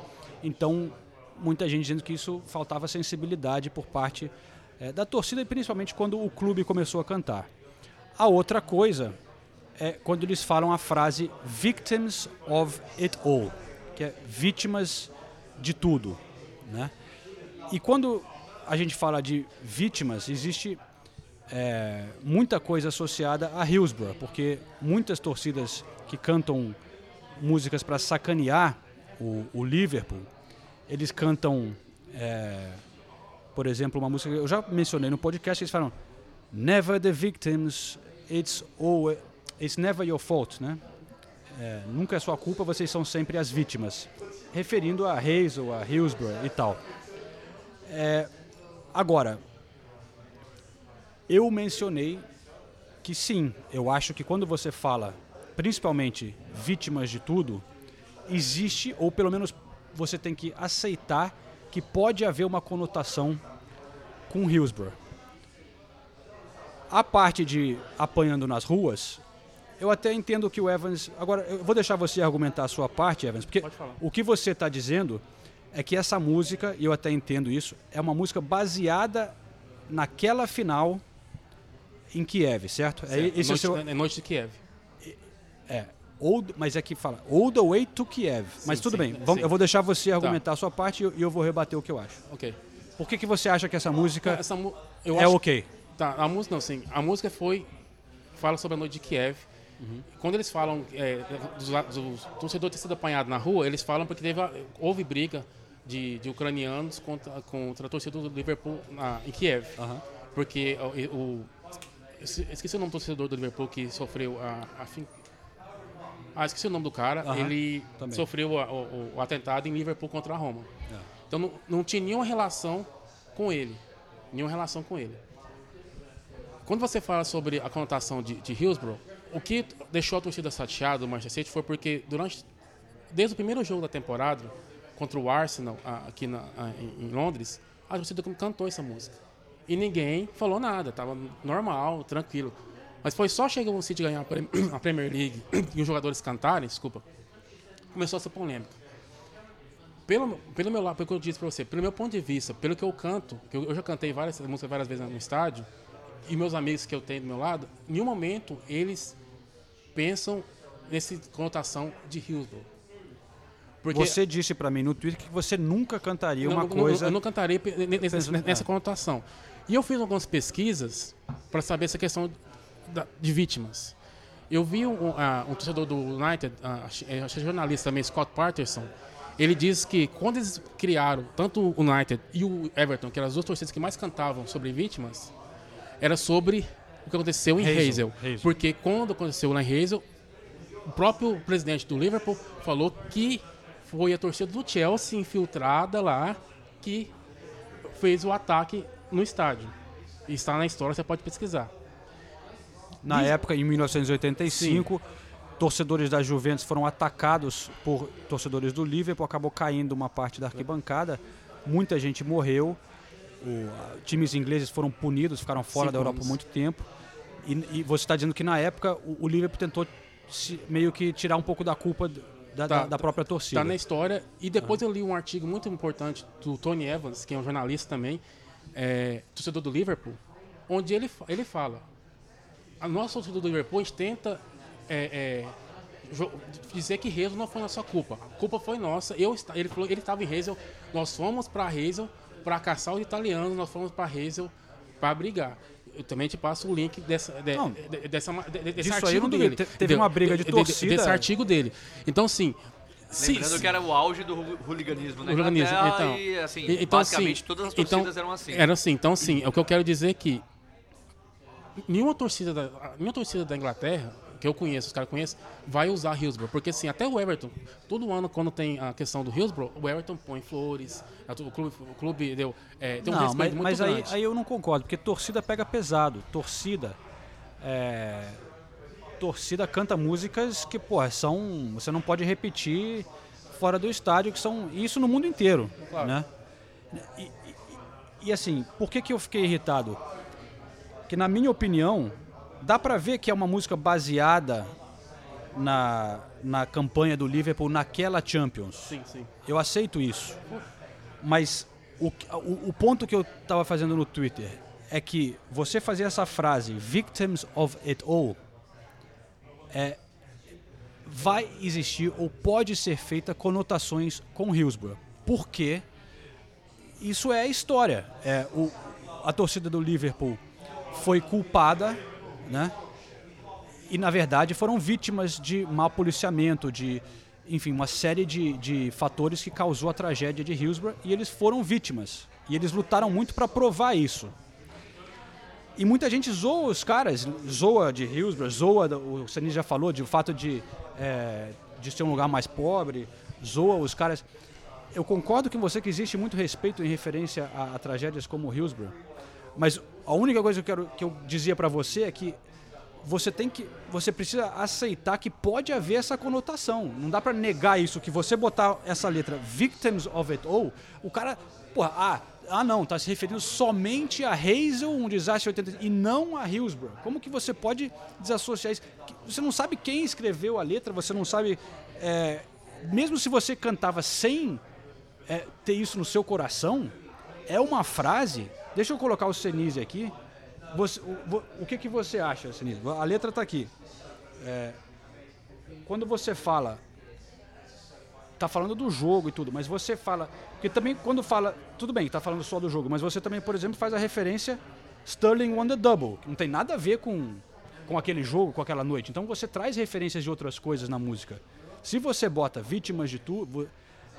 S1: Então muita gente dizendo que isso faltava sensibilidade por parte é, da torcida e principalmente quando o clube começou a cantar. A outra coisa é quando eles falam a frase victims of it all, que é vítimas de tudo, né? E quando a gente fala de vítimas, existe é, muita coisa associada a Hillsborough, porque muitas torcidas que cantam músicas para sacanear o, o Liverpool, eles cantam, é, por exemplo, uma música que eu já mencionei no podcast, eles falam Never the victims, it's always, it's never your fault, né? É, nunca é sua culpa, vocês são sempre as vítimas, referindo a Hazel, a Hillsborough e tal. É, agora, eu mencionei que sim, eu acho que quando você fala, principalmente vítimas de tudo, existe, ou pelo menos você tem que aceitar que pode haver uma conotação com Hillsborough. A parte de apanhando nas ruas, eu até entendo que o Evans. Agora, eu vou deixar você argumentar a sua parte, Evans, porque o que você está dizendo é que essa música, e eu até entendo isso, é uma música baseada naquela final em Kiev, certo? É, esse é o
S3: noite,
S1: seu,
S3: é noite de Kiev.
S1: é, all, mas é que fala all the way to Kiev. mas tudo
S3: sim,
S1: bem,
S3: sim.
S1: vamos- eu vou deixar você argumentar a sua parte e eu, eu vou rebater o que eu acho.
S3: Ok.
S1: Por que, que você acha que essa música
S3: Essa, mu-
S1: é
S3: acho,
S1: ok?
S3: Tá, a música não, sim. A música foi. Fala sobre a noite de Kiev. Quando eles falam é, dos torcedores ter sido apanhado na rua, eles falam porque teve, houve briga de, de ucranianos contra, contra a torcida do Liverpool na, em Kiev. Porque o, o- esque- Esqueci o nome do torcedor do Liverpool que sofreu a. a ah, esqueci o nome do cara.
S1: Aham,
S3: Ele
S1: também.
S3: sofreu a- o, o atentado em Liverpool contra a Roma. Então não, não tinha nenhuma relação com ele. Nenhuma relação com ele. Quando você fala sobre a conotação de, de Hillsborough, o que deixou a torcida chateada do Manchester City foi porque durante desde o primeiro jogo da temporada contra o Arsenal aqui na- em, em Londres, a torcida cantou essa música. E ninguém falou nada, tava normal, tranquilo. Mas foi só chegar o City ganhar a Pre- a Premier League e os jogadores cantarem, desculpa, começou essa polêmica. Pelo, pelo meu lado, pelo que eu disse pra você, pelo meu ponto de vista, pelo que eu canto, que eu, eu já cantei várias músicas várias vezes no estádio, e meus amigos que eu tenho do meu lado, em nenhum momento eles pensam nessa conotação de Hillsborough. Porque
S1: Você disse pra mim no Twitter que você nunca cantaria
S3: não,
S1: uma
S3: não,
S1: coisa.
S3: Eu não cantarei nessa, nessa conotação. E eu fiz algumas pesquisas para saber essa questão da- de vítimas. Eu vi um, ah, um torcedor do United, acho é jornalista também, Scott Patterson, ele diz que quando eles criaram tanto o United e o Everton, que eram as duas torcidas que mais cantavam sobre vítimas, era sobre o que aconteceu em
S1: Hazel,
S3: Hazel.
S1: Hazel.
S3: Porque quando aconteceu lá em Hazel, o próprio presidente do Liverpool falou que foi a torcida do Chelsea infiltrada lá que fez o ataque no estádio. Está na história, você pode pesquisar.
S1: Na época, em 1985, torcedores da Juventus foram atacados por torcedores do Liverpool, acabou caindo uma parte da arquibancada, muita gente morreu, o- times ingleses foram punidos, ficaram fora
S3: Cinco
S1: da Europa
S3: anos.
S1: por muito tempo. E, e você está dizendo que na época o, o Liverpool tentou se- meio que tirar um pouco da culpa da,
S3: Tá-
S1: da- da própria torcida.
S3: Está na história. E depois eu li um artigo muito importante do Tony Evans, que é um jornalista também, é, torcedor do Liverpool, onde ele, ele fala: a nossa torcida do Liverpool a gente tenta é, é, dizer que Hazel não foi nossa culpa. A culpa foi nossa. Eu, ele falou ele estava em Hazel, nós fomos para Hazel para caçar os italianos, nós fomos para Hazel para brigar. Eu também te passo o link dessa, de-
S1: Não,
S3: de- dessa, de- desse artigo dele.
S1: Te- teve uma briga de torcida.
S3: Desse artigo dele. Então, assim. se-
S2: Lembrando que era o auge do hooliganismo na
S3: Organismo,
S2: Inglaterra
S3: então,
S2: e, assim,
S3: E- então,
S2: basicamente
S3: assim,
S2: todas as
S3: então,
S2: torcidas eram assim.
S3: Era assim. Então, assim, o que eu quero dizer é que nenhuma torcida da, nenhuma torcida da Inglaterra, que eu conheço, os caras conhecem, vai usar Hillsborough. Porque, assim, até o Everton, todo ano, quando tem a questão do Hillsborough, o Everton põe flores, o clube, o clube deu, é, tem um
S1: não, mas,
S3: muito
S1: mas aí,
S3: grande.
S1: aí eu não concordo, porque torcida pega pesado. Torcida. é, torcida canta músicas que, pô, são. Você não pode repetir fora do estádio, que são. e Isso no mundo inteiro.
S3: Claro.
S1: Né? E, e- e, assim, por que, que eu fiquei irritado? Que na minha opinião, dá pra ver que é uma música baseada na, na campanha do Liverpool naquela Champions.
S3: Sim, sim.
S1: Eu aceito isso. Mas o, o, o ponto que eu estava fazendo no Twitter é que você fazer essa frase, victims of it all, é, vai existir ou pode ser feita conotações com Hillsborough. Porque isso é a história. É, o, a torcida do Liverpool foi culpada, né? E na verdade foram vítimas de mau policiamento, de enfim, uma série de, de fatores que causou a tragédia de Hillsborough e eles foram vítimas. E eles lutaram muito para provar isso. E muita gente zoa os caras, zoa de Hillsborough, zoa, o Sanis já falou, de o fato de, é, de ser um lugar mais pobre, zoa os caras. Eu concordo com você que existe muito respeito em referência a, a tragédias como Hillsborough, mas a única coisa que eu, quero, que eu dizia para você é que você tem que você precisa aceitar que pode haver essa conotação. Não dá para negar isso que você botar essa letra victims of it all o cara porra, ah ah não tá se referindo somente a Hazel um desastre 80 e não a Hillsborough. Como que você pode desassociar isso? Você não sabe quem escreveu a letra você não sabe é, mesmo se você cantava sem é, ter isso no seu coração é uma frase deixa eu colocar o Senise aqui você, o, o, que, que você acha, Sinistro? A letra está aqui. É, quando você fala, tá falando do jogo e tudo, mas você fala, porque também quando fala, tudo bem, tá falando só do jogo, mas você também, por exemplo, faz a referência Sterling won the double, que não tem nada a ver com com aquele jogo, com aquela noite. Então você traz referências de outras coisas na música. Se você bota vítimas de tudo,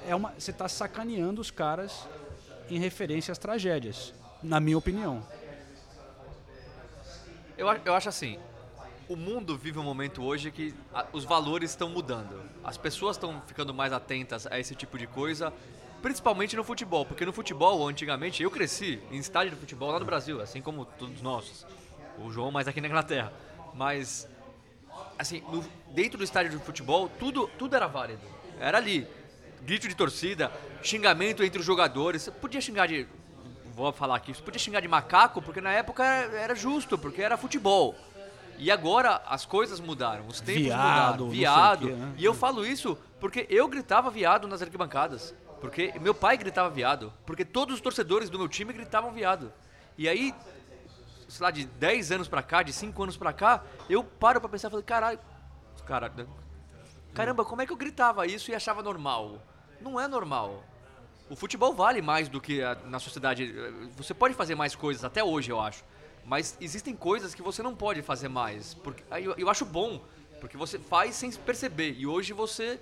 S1: é uma, você está sacaneando os caras em referência às tragédias, na minha opinião.
S2: Eu, eu acho assim, o mundo vive um momento hoje que os valores estão mudando. As pessoas estão ficando mais atentas a esse tipo de coisa, principalmente no futebol, porque no futebol, antigamente, eu cresci em estádio de futebol lá no Brasil, assim como todos nós. O João mais aqui na Inglaterra. Mas assim, no- dentro do estádio de futebol, tudo, tudo era válido. Era ali. Grito de torcida, xingamento entre os jogadores. Você podia xingar de. Vou falar aqui, você podia xingar de macaco, porque na época era, era justo, porque era futebol. E agora as coisas mudaram, os tempos
S1: Viado,
S2: mudaram. Viado.
S1: quê, né?
S2: E eu falo isso porque eu gritava viado nas arquibancadas. Porque meu pai gritava viado. Porque todos os torcedores do meu time gritavam viado. E aí, sei lá, de 10 anos pra cá, de 5 anos pra cá, eu paro pra pensar e falo, caralho, cara, caramba, como é que eu gritava isso e achava normal? Não é normal. O futebol vale mais do que a- na sociedade. Você pode fazer mais coisas, até hoje eu acho. Mas existem coisas que você não pode fazer mais. Porque, eu, eu acho bom, porque você faz sem perceber. E hoje você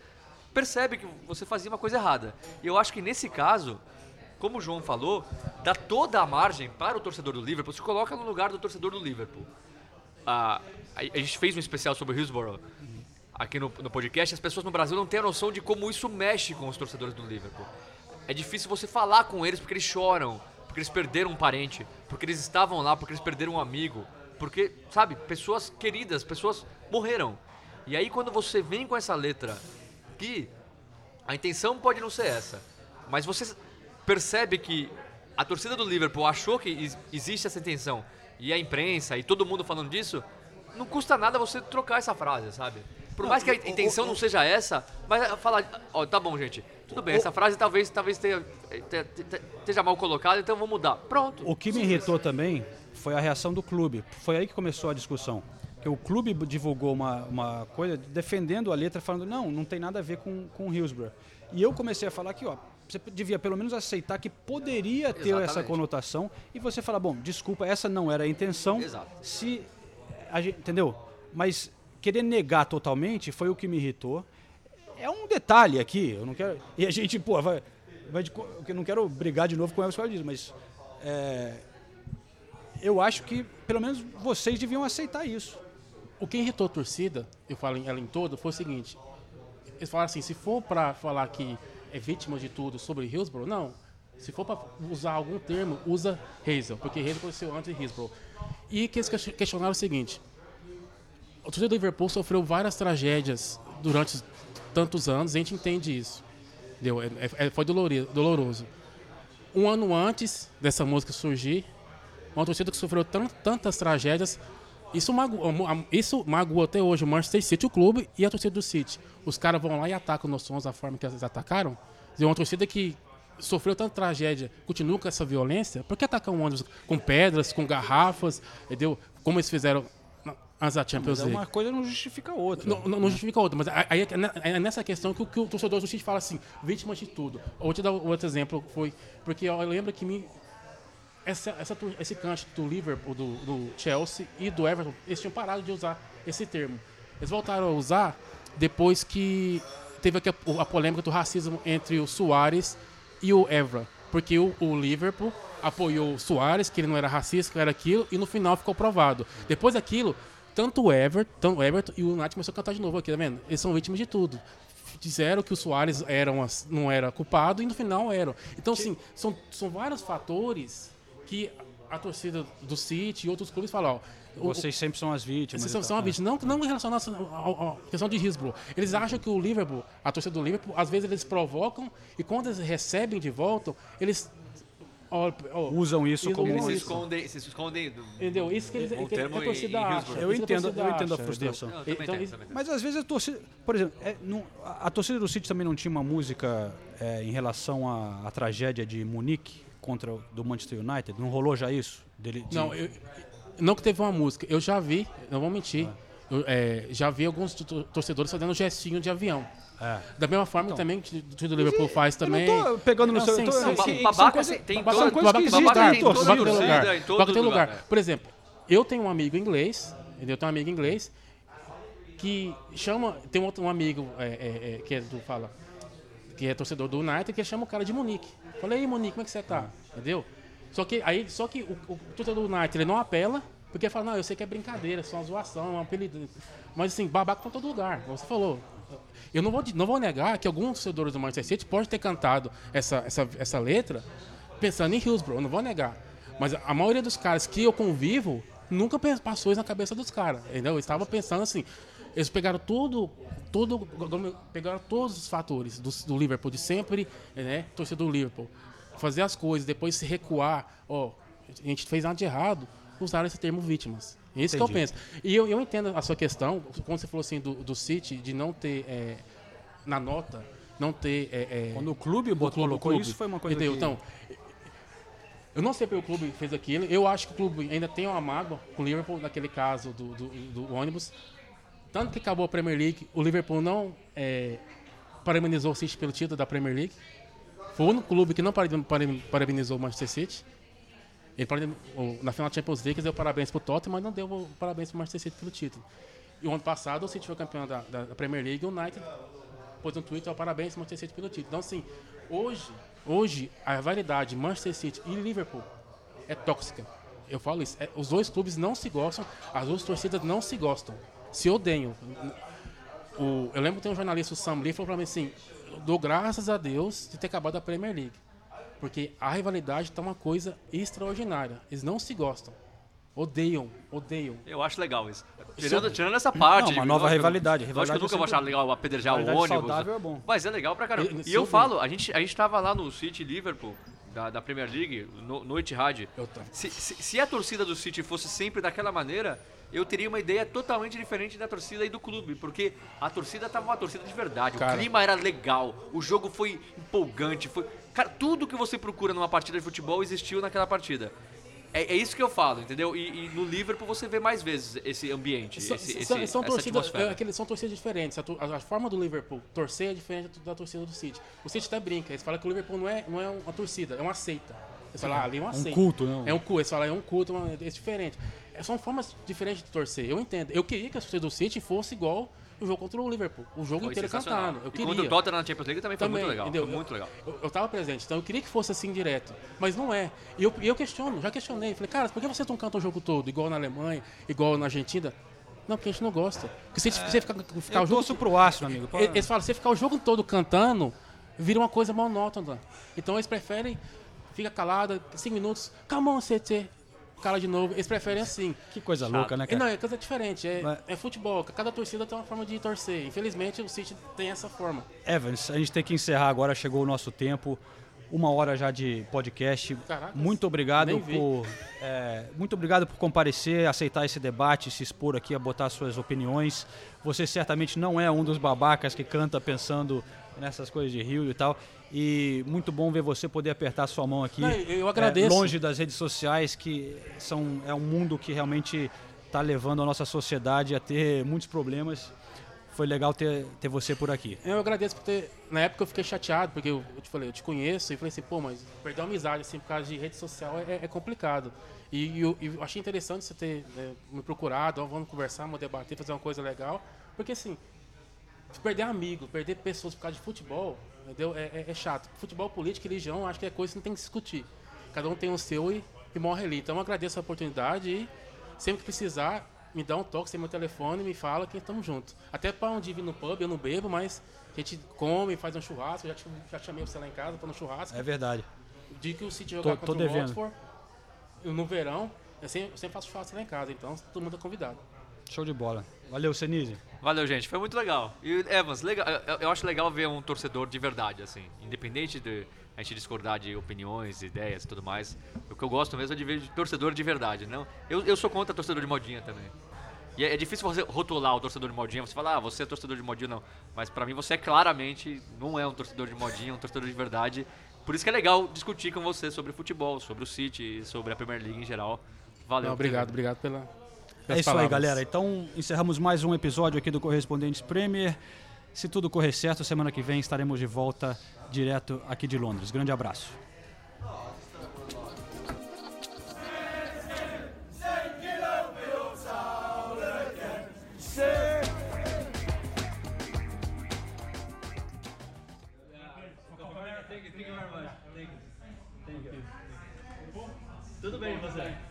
S2: percebe que você fazia uma coisa errada. E eu acho que nesse caso, como o João falou, dá toda a margem para o torcedor do Liverpool, se coloca no lugar do torcedor do Liverpool. Ah, a, gente fez um especial sobre Hillsborough aqui no, no podcast, as pessoas no Brasil não têm a noção de como isso mexe com os torcedores do Liverpool. É difícil você falar com eles porque eles choram, porque eles perderam um parente, porque eles estavam lá, porque eles perderam um amigo, porque, sabe, pessoas queridas, pessoas morreram. E aí quando você vem com essa letra que a intenção pode não ser essa, mas você percebe que a torcida do Liverpool achou que ex- existe essa intenção e a imprensa e todo mundo falando disso, não custa nada você trocar essa frase, sabe? Por mais que a intenção não seja essa, mas falar, ó, tá bom, gente, tudo bem, essa frase talvez talvez tenha, tenha- tenha- esteja mal colocada, então vou mudar. Pronto.
S1: O que me irritou também foi a reação do clube. Foi aí que começou a discussão. Que o clube divulgou uma, uma coisa defendendo a letra, falando não, não tem nada a ver com, com Hillsborough. E eu comecei a falar que, ó, você devia pelo menos aceitar que poderia ter essa
S2: Exatamente.
S1: conotação e você falar, bom, desculpa, essa não era a intenção.
S2: Exato.
S1: Se a gente, entendeu? Mas querer negar totalmente foi o que me irritou. É um detalhe aqui, eu não quero. E a gente, pô, vai. vai de, eu não quero brigar de novo com o Elvis causa mas. é, eu acho que pelo menos vocês deviam aceitar isso.
S3: O que irritou a torcida, eu falo ela em todo, foi o seguinte. Eles falaram assim, se for pra falar que é vítima de tudo sobre Hillsborough, não. Se for pra usar algum termo, usa Hazel, porque Hazel aconteceu antes de Hillsborough. E que eles question- questionaram o seguinte. O torcedor do Liverpool sofreu várias tragédias durante tantos anos, a gente entende isso. Entendeu? É- é- foi dolori- doloroso. Um ano antes dessa música surgir, uma torcida que sofreu tan- tantas tragédias, isso magoa, isso magoa até hoje o Manchester City, o clube, e a torcida do City. Os caras vão lá e atacam os sons da forma que eles atacaram. É uma torcida que sofreu tanta tragédia, continua com essa violência, por que atacar um ônibus com pedras, com garrafas, entendeu? Como eles fizeram antes da Champions
S1: Mas é
S3: League.
S1: uma coisa não justifica a outra.
S3: Não, não- não justifica a outra, mas aí é, ne- nessa questão que, o- que o torcedor do City fala assim, vítima de tudo. Vou te dar outro exemplo, foi porque eu lembro que me, essa, essa, esse canto do Liverpool, do, do Chelsea e do Everton, eles tinham parado de usar esse termo. Eles voltaram a usar depois que teve a, a polêmica do racismo entre o Soares e o Evra. Porque o, o Liverpool apoiou o Soares, que ele não era racista, que era aquilo, e no final ficou provado. Depois daquilo, tanto o Everton, tanto o Everton e o United começou a cantar de novo aqui, tá vendo? Eles são vítimas de tudo. Disseram que o Soares era uma- não era culpado e no final eram. Então, assim, são, são vários fatores que a torcida do City e outros clubes falam, ó, o-
S1: Vocês sempre são as vítimas.
S3: vocês são,
S1: tal.
S3: são uma vítima. Não, não em relação à questão de Hillsborough. Eles acham que o Liverpool, a torcida do Liverpool, às vezes eles provocam e quando eles recebem de volta, eles.
S1: Usam isso como-
S2: Eles se escondem, se escondem do-
S3: Entendeu? Isso que eles
S2: Um
S3: que a
S2: termo em-
S3: torcida
S2: em
S3: acha.
S1: Eu
S3: que
S1: entendo,
S3: torcida
S1: eu entendo a frustração.
S2: Não,
S3: Então,
S2: entendo.
S1: Mas às vezes a torcida. Por exemplo, é, não- a, a torcida do City também não tinha uma música é, em relação à, à tragédia de Munique contra o do Manchester United? Não rolou já isso? Dele, de-
S3: Não, eu- não que teve uma música. Eu já vi, não vou mentir, eu, é, já vi alguns to- torcedores fazendo gestinho de avião.
S1: É.
S3: Da mesma forma também que o time do Liverpool faz
S1: Eu não
S3: também.
S1: tô pegando no seu.
S3: sim,
S1: eu tô-
S3: sim,
S2: Não,
S1: que-
S2: ba-
S1: que
S2: babaca tem- todo- lugar.
S3: Babaca tem
S2: lugar,
S3: lugar.
S2: é.
S3: Por exemplo, eu tenho um amigo inglês, entendeu? eu tenho um amigo inglês que chama, tem um outro um amigo é, é, é, que é do fala, que é torcedor do United, que chama o cara de Munique. Falei, aí Munique, como é que você tá? Entendeu? Só que aí, só que o, o torcedor do United ele não apela, porque fala, não, eu sei que é brincadeira, é só uma zoação, é um apelido. Mas assim, babaca tá em todo lugar, como você falou. Eu não vou, não vou negar que alguns torcedores do Manchester City podem ter cantado essa, essa, essa letra pensando em Hillsborough, eu não vou negar. Mas a maioria dos caras que eu convivo nunca passou isso na cabeça dos caras, entendeu? Eu estava pensando assim, eles pegaram tudo, tudo, pegaram todos os fatores do, do Liverpool de sempre, né? Torcida do Liverpool, fazer as coisas, depois se recuar, ó, a gente fez nada de errado, usaram esse termo vítimas. É isso que eu
S1: Entendi.
S3: penso. E eu, eu entendo a sua questão, quando você falou assim do, do City, de não ter é, na nota, não ter. É, é,
S1: Quando o clube botou,
S3: clube,
S1: colocou
S3: clube.
S1: isso, foi uma coisa
S3: Entendeu?
S1: que...
S3: Então, eu não sei porque o clube fez aquilo. Eu acho que o clube ainda tem uma mágoa com o Liverpool, naquele caso do, do, do ônibus. Tanto que acabou a Premier League, o Liverpool não é, parabenizou o City pelo título da Premier League. Foi o único clube que não paraben- paraben- parabenizou o Manchester City. Ele na final da Champions League deu parabéns pro Tottenham, mas não deu parabéns pro Manchester City pelo título. E o ano passado o City foi campeão da, da- Premier League o United pôs no Twitter, ó, parabéns pro Manchester City pelo título. Então assim, hoje, hoje a rivalidade Manchester City e Liverpool é tóxica. Eu falo isso. é- os dois clubes não se gostam, as duas torcidas não se gostam, se odeiam. O- eu lembro que tem um jornalista, o Sam Lee, falou pra mim assim: dou graças a Deus de ter acabado a Premier League. Porque a rivalidade tá uma coisa extraordinária. Eles não se gostam. Odeiam, odeiam.
S2: Eu acho legal isso. Tirando, tirando essa parte.
S1: Não, uma nova
S2: lógico,
S1: rivalidade.
S2: Lógico que eu
S1: Rivalidade
S2: nunca vou
S1: sempre-
S2: achar legal apedrejar o
S1: Rivalidade
S2: ônibus.
S1: saudável é bom.
S2: Mas é legal pra caramba.
S3: Eu-
S2: E eu
S3: eu-
S2: falo, a gente, a gente tava lá no City Liverpool, da, da Premier League, no, no Etihad.
S3: Eu tava.
S2: Se, se, se a torcida do City fosse sempre daquela maneira, eu teria uma ideia totalmente diferente da torcida e do clube, porque a torcida tava uma torcida de verdade,
S3: Cara.
S2: o clima era legal, o jogo foi empolgante, foi, cara, tudo que você procura numa partida de futebol existiu naquela partida. É, é isso que eu falo, entendeu? E, e no Liverpool você vê mais vezes esse ambiente,
S3: São,
S2: esse,
S3: são-
S2: esse,
S3: são
S2: essa
S3: torcidas,
S2: atmosfera.
S3: é, aqueles- são torcidas diferentes. A, to- a- a forma do Liverpool torcer é diferente da torcida do City. O City até brinca, eles falam que o Liverpool não é, não é uma torcida, é uma seita. Eles falam, ah, ali é uma
S1: Um
S3: seita.
S1: culto, não?
S3: É um culto, eles falam, é um culto, é uma- é diferente. É, são formas diferentes de torcer, eu entendo. Eu queria que a torcida do City fosse igual o jogo contra o Liverpool. O jogo
S2: Foi
S3: inteiro cantando. Eu
S2: e
S3: queria.
S2: quando o Tottenham na Champions League também foi
S3: Também,
S2: muito legal.
S3: entendeu?
S2: Foi muito legal.
S3: Eu, eu tava presente, então eu queria que fosse assim direto. Mas não é. E eu, eu questiono, já questionei. Falei, cara, por que vocês não cantam o jogo todo, igual na Alemanha, igual na Argentina? Não, porque a gente não gosta. Porque se você ficar, ficar
S1: Eu
S3: o jogo.
S1: torço pro amigo.
S3: E- Eles falam, se você ficar o jogo todo cantando, vira uma coisa monótona. Então eles preferem, fica calado, cinco minutos, come on, CT. Cala de novo. Eles preferem assim.
S1: Que coisa louca, né, cara?
S3: não, é coisa diferente. É,
S1: Mas-
S3: é futebol. Cada torcida tem uma forma de torcer. Infelizmente, o City tem essa forma.
S1: Evans, a gente tem que encerrar agora, chegou o nosso tempo. uma hora já de podcast.
S3: Caracas,
S1: muito obrigado por é, muito obrigado por comparecer, aceitar esse debate, se expor aqui, a botar suas opiniões. Você certamente não é um dos babacas que canta pensando nessas coisas de Rio e tal. E muito bom ver você poder apertar sua mão aqui.
S3: Não, eu
S1: é,
S3: agradeço.
S1: longe das redes sociais, que são é um mundo que realmente está levando a nossa sociedade a ter muitos problemas. Foi legal ter, ter você por aqui.
S3: Eu agradeço por ter. Na época eu fiquei chateado, porque eu, eu te falei, eu te conheço, e falei assim, pô, mas perder uma amizade assim por causa de rede social é, é complicado. E, eu, e eu achei interessante você ter né, me procurado, ó, vamos conversar, vamos debater, fazer uma coisa legal. Porque assim, perder amigo, perder pessoas por causa de futebol, entendeu? É, é- é chato. Futebol, política, religião, acho que é coisa que não tem que discutir. Cada um tem o seu e, e morre ali. Então eu agradeço a oportunidade e sempre que precisar, me dá um toque, tem meu telefone, me fala que estamos juntos. Até para onde vir no pub, eu não bebo, mas a gente come, faz um churrasco. Eu já, te- já chamei você lá em casa para um churrasco.
S1: É verdade.
S3: O dia que o City jogar
S1: Tô- tô
S3: contra o
S1: devendo.
S3: Watford, no verão, eu sempre, eu sempre faço churrasco lá em casa, então todo mundo é convidado.
S1: Show de bola. Valeu, Senise.
S2: Valeu, gente. Foi muito legal. E, Evans, legal, eu, eu acho legal ver um torcedor de verdade, assim. Independente de a gente discordar de opiniões, ideias e tudo mais. O que eu gosto mesmo é de ver torcedor de verdade, não? Eu, eu sou contra torcedor de modinha também. E é, é difícil você rotular o torcedor de modinha. Você fala, ah, você é torcedor de modinha, não. Mas pra mim você é claramente não é um torcedor de modinha, é um torcedor de verdade. Por isso que é legal discutir com você sobre futebol, sobre o City, sobre a Premier League em geral. Valeu.
S3: Não, obrigado, obrigado pela.
S1: É isso aí, galera. Então, encerramos mais um episódio aqui do Correspondentes Premier. Se tudo correr certo, semana que vem estaremos de volta direto aqui de Londres. Grande abraço.
S2: Tudo bem, você?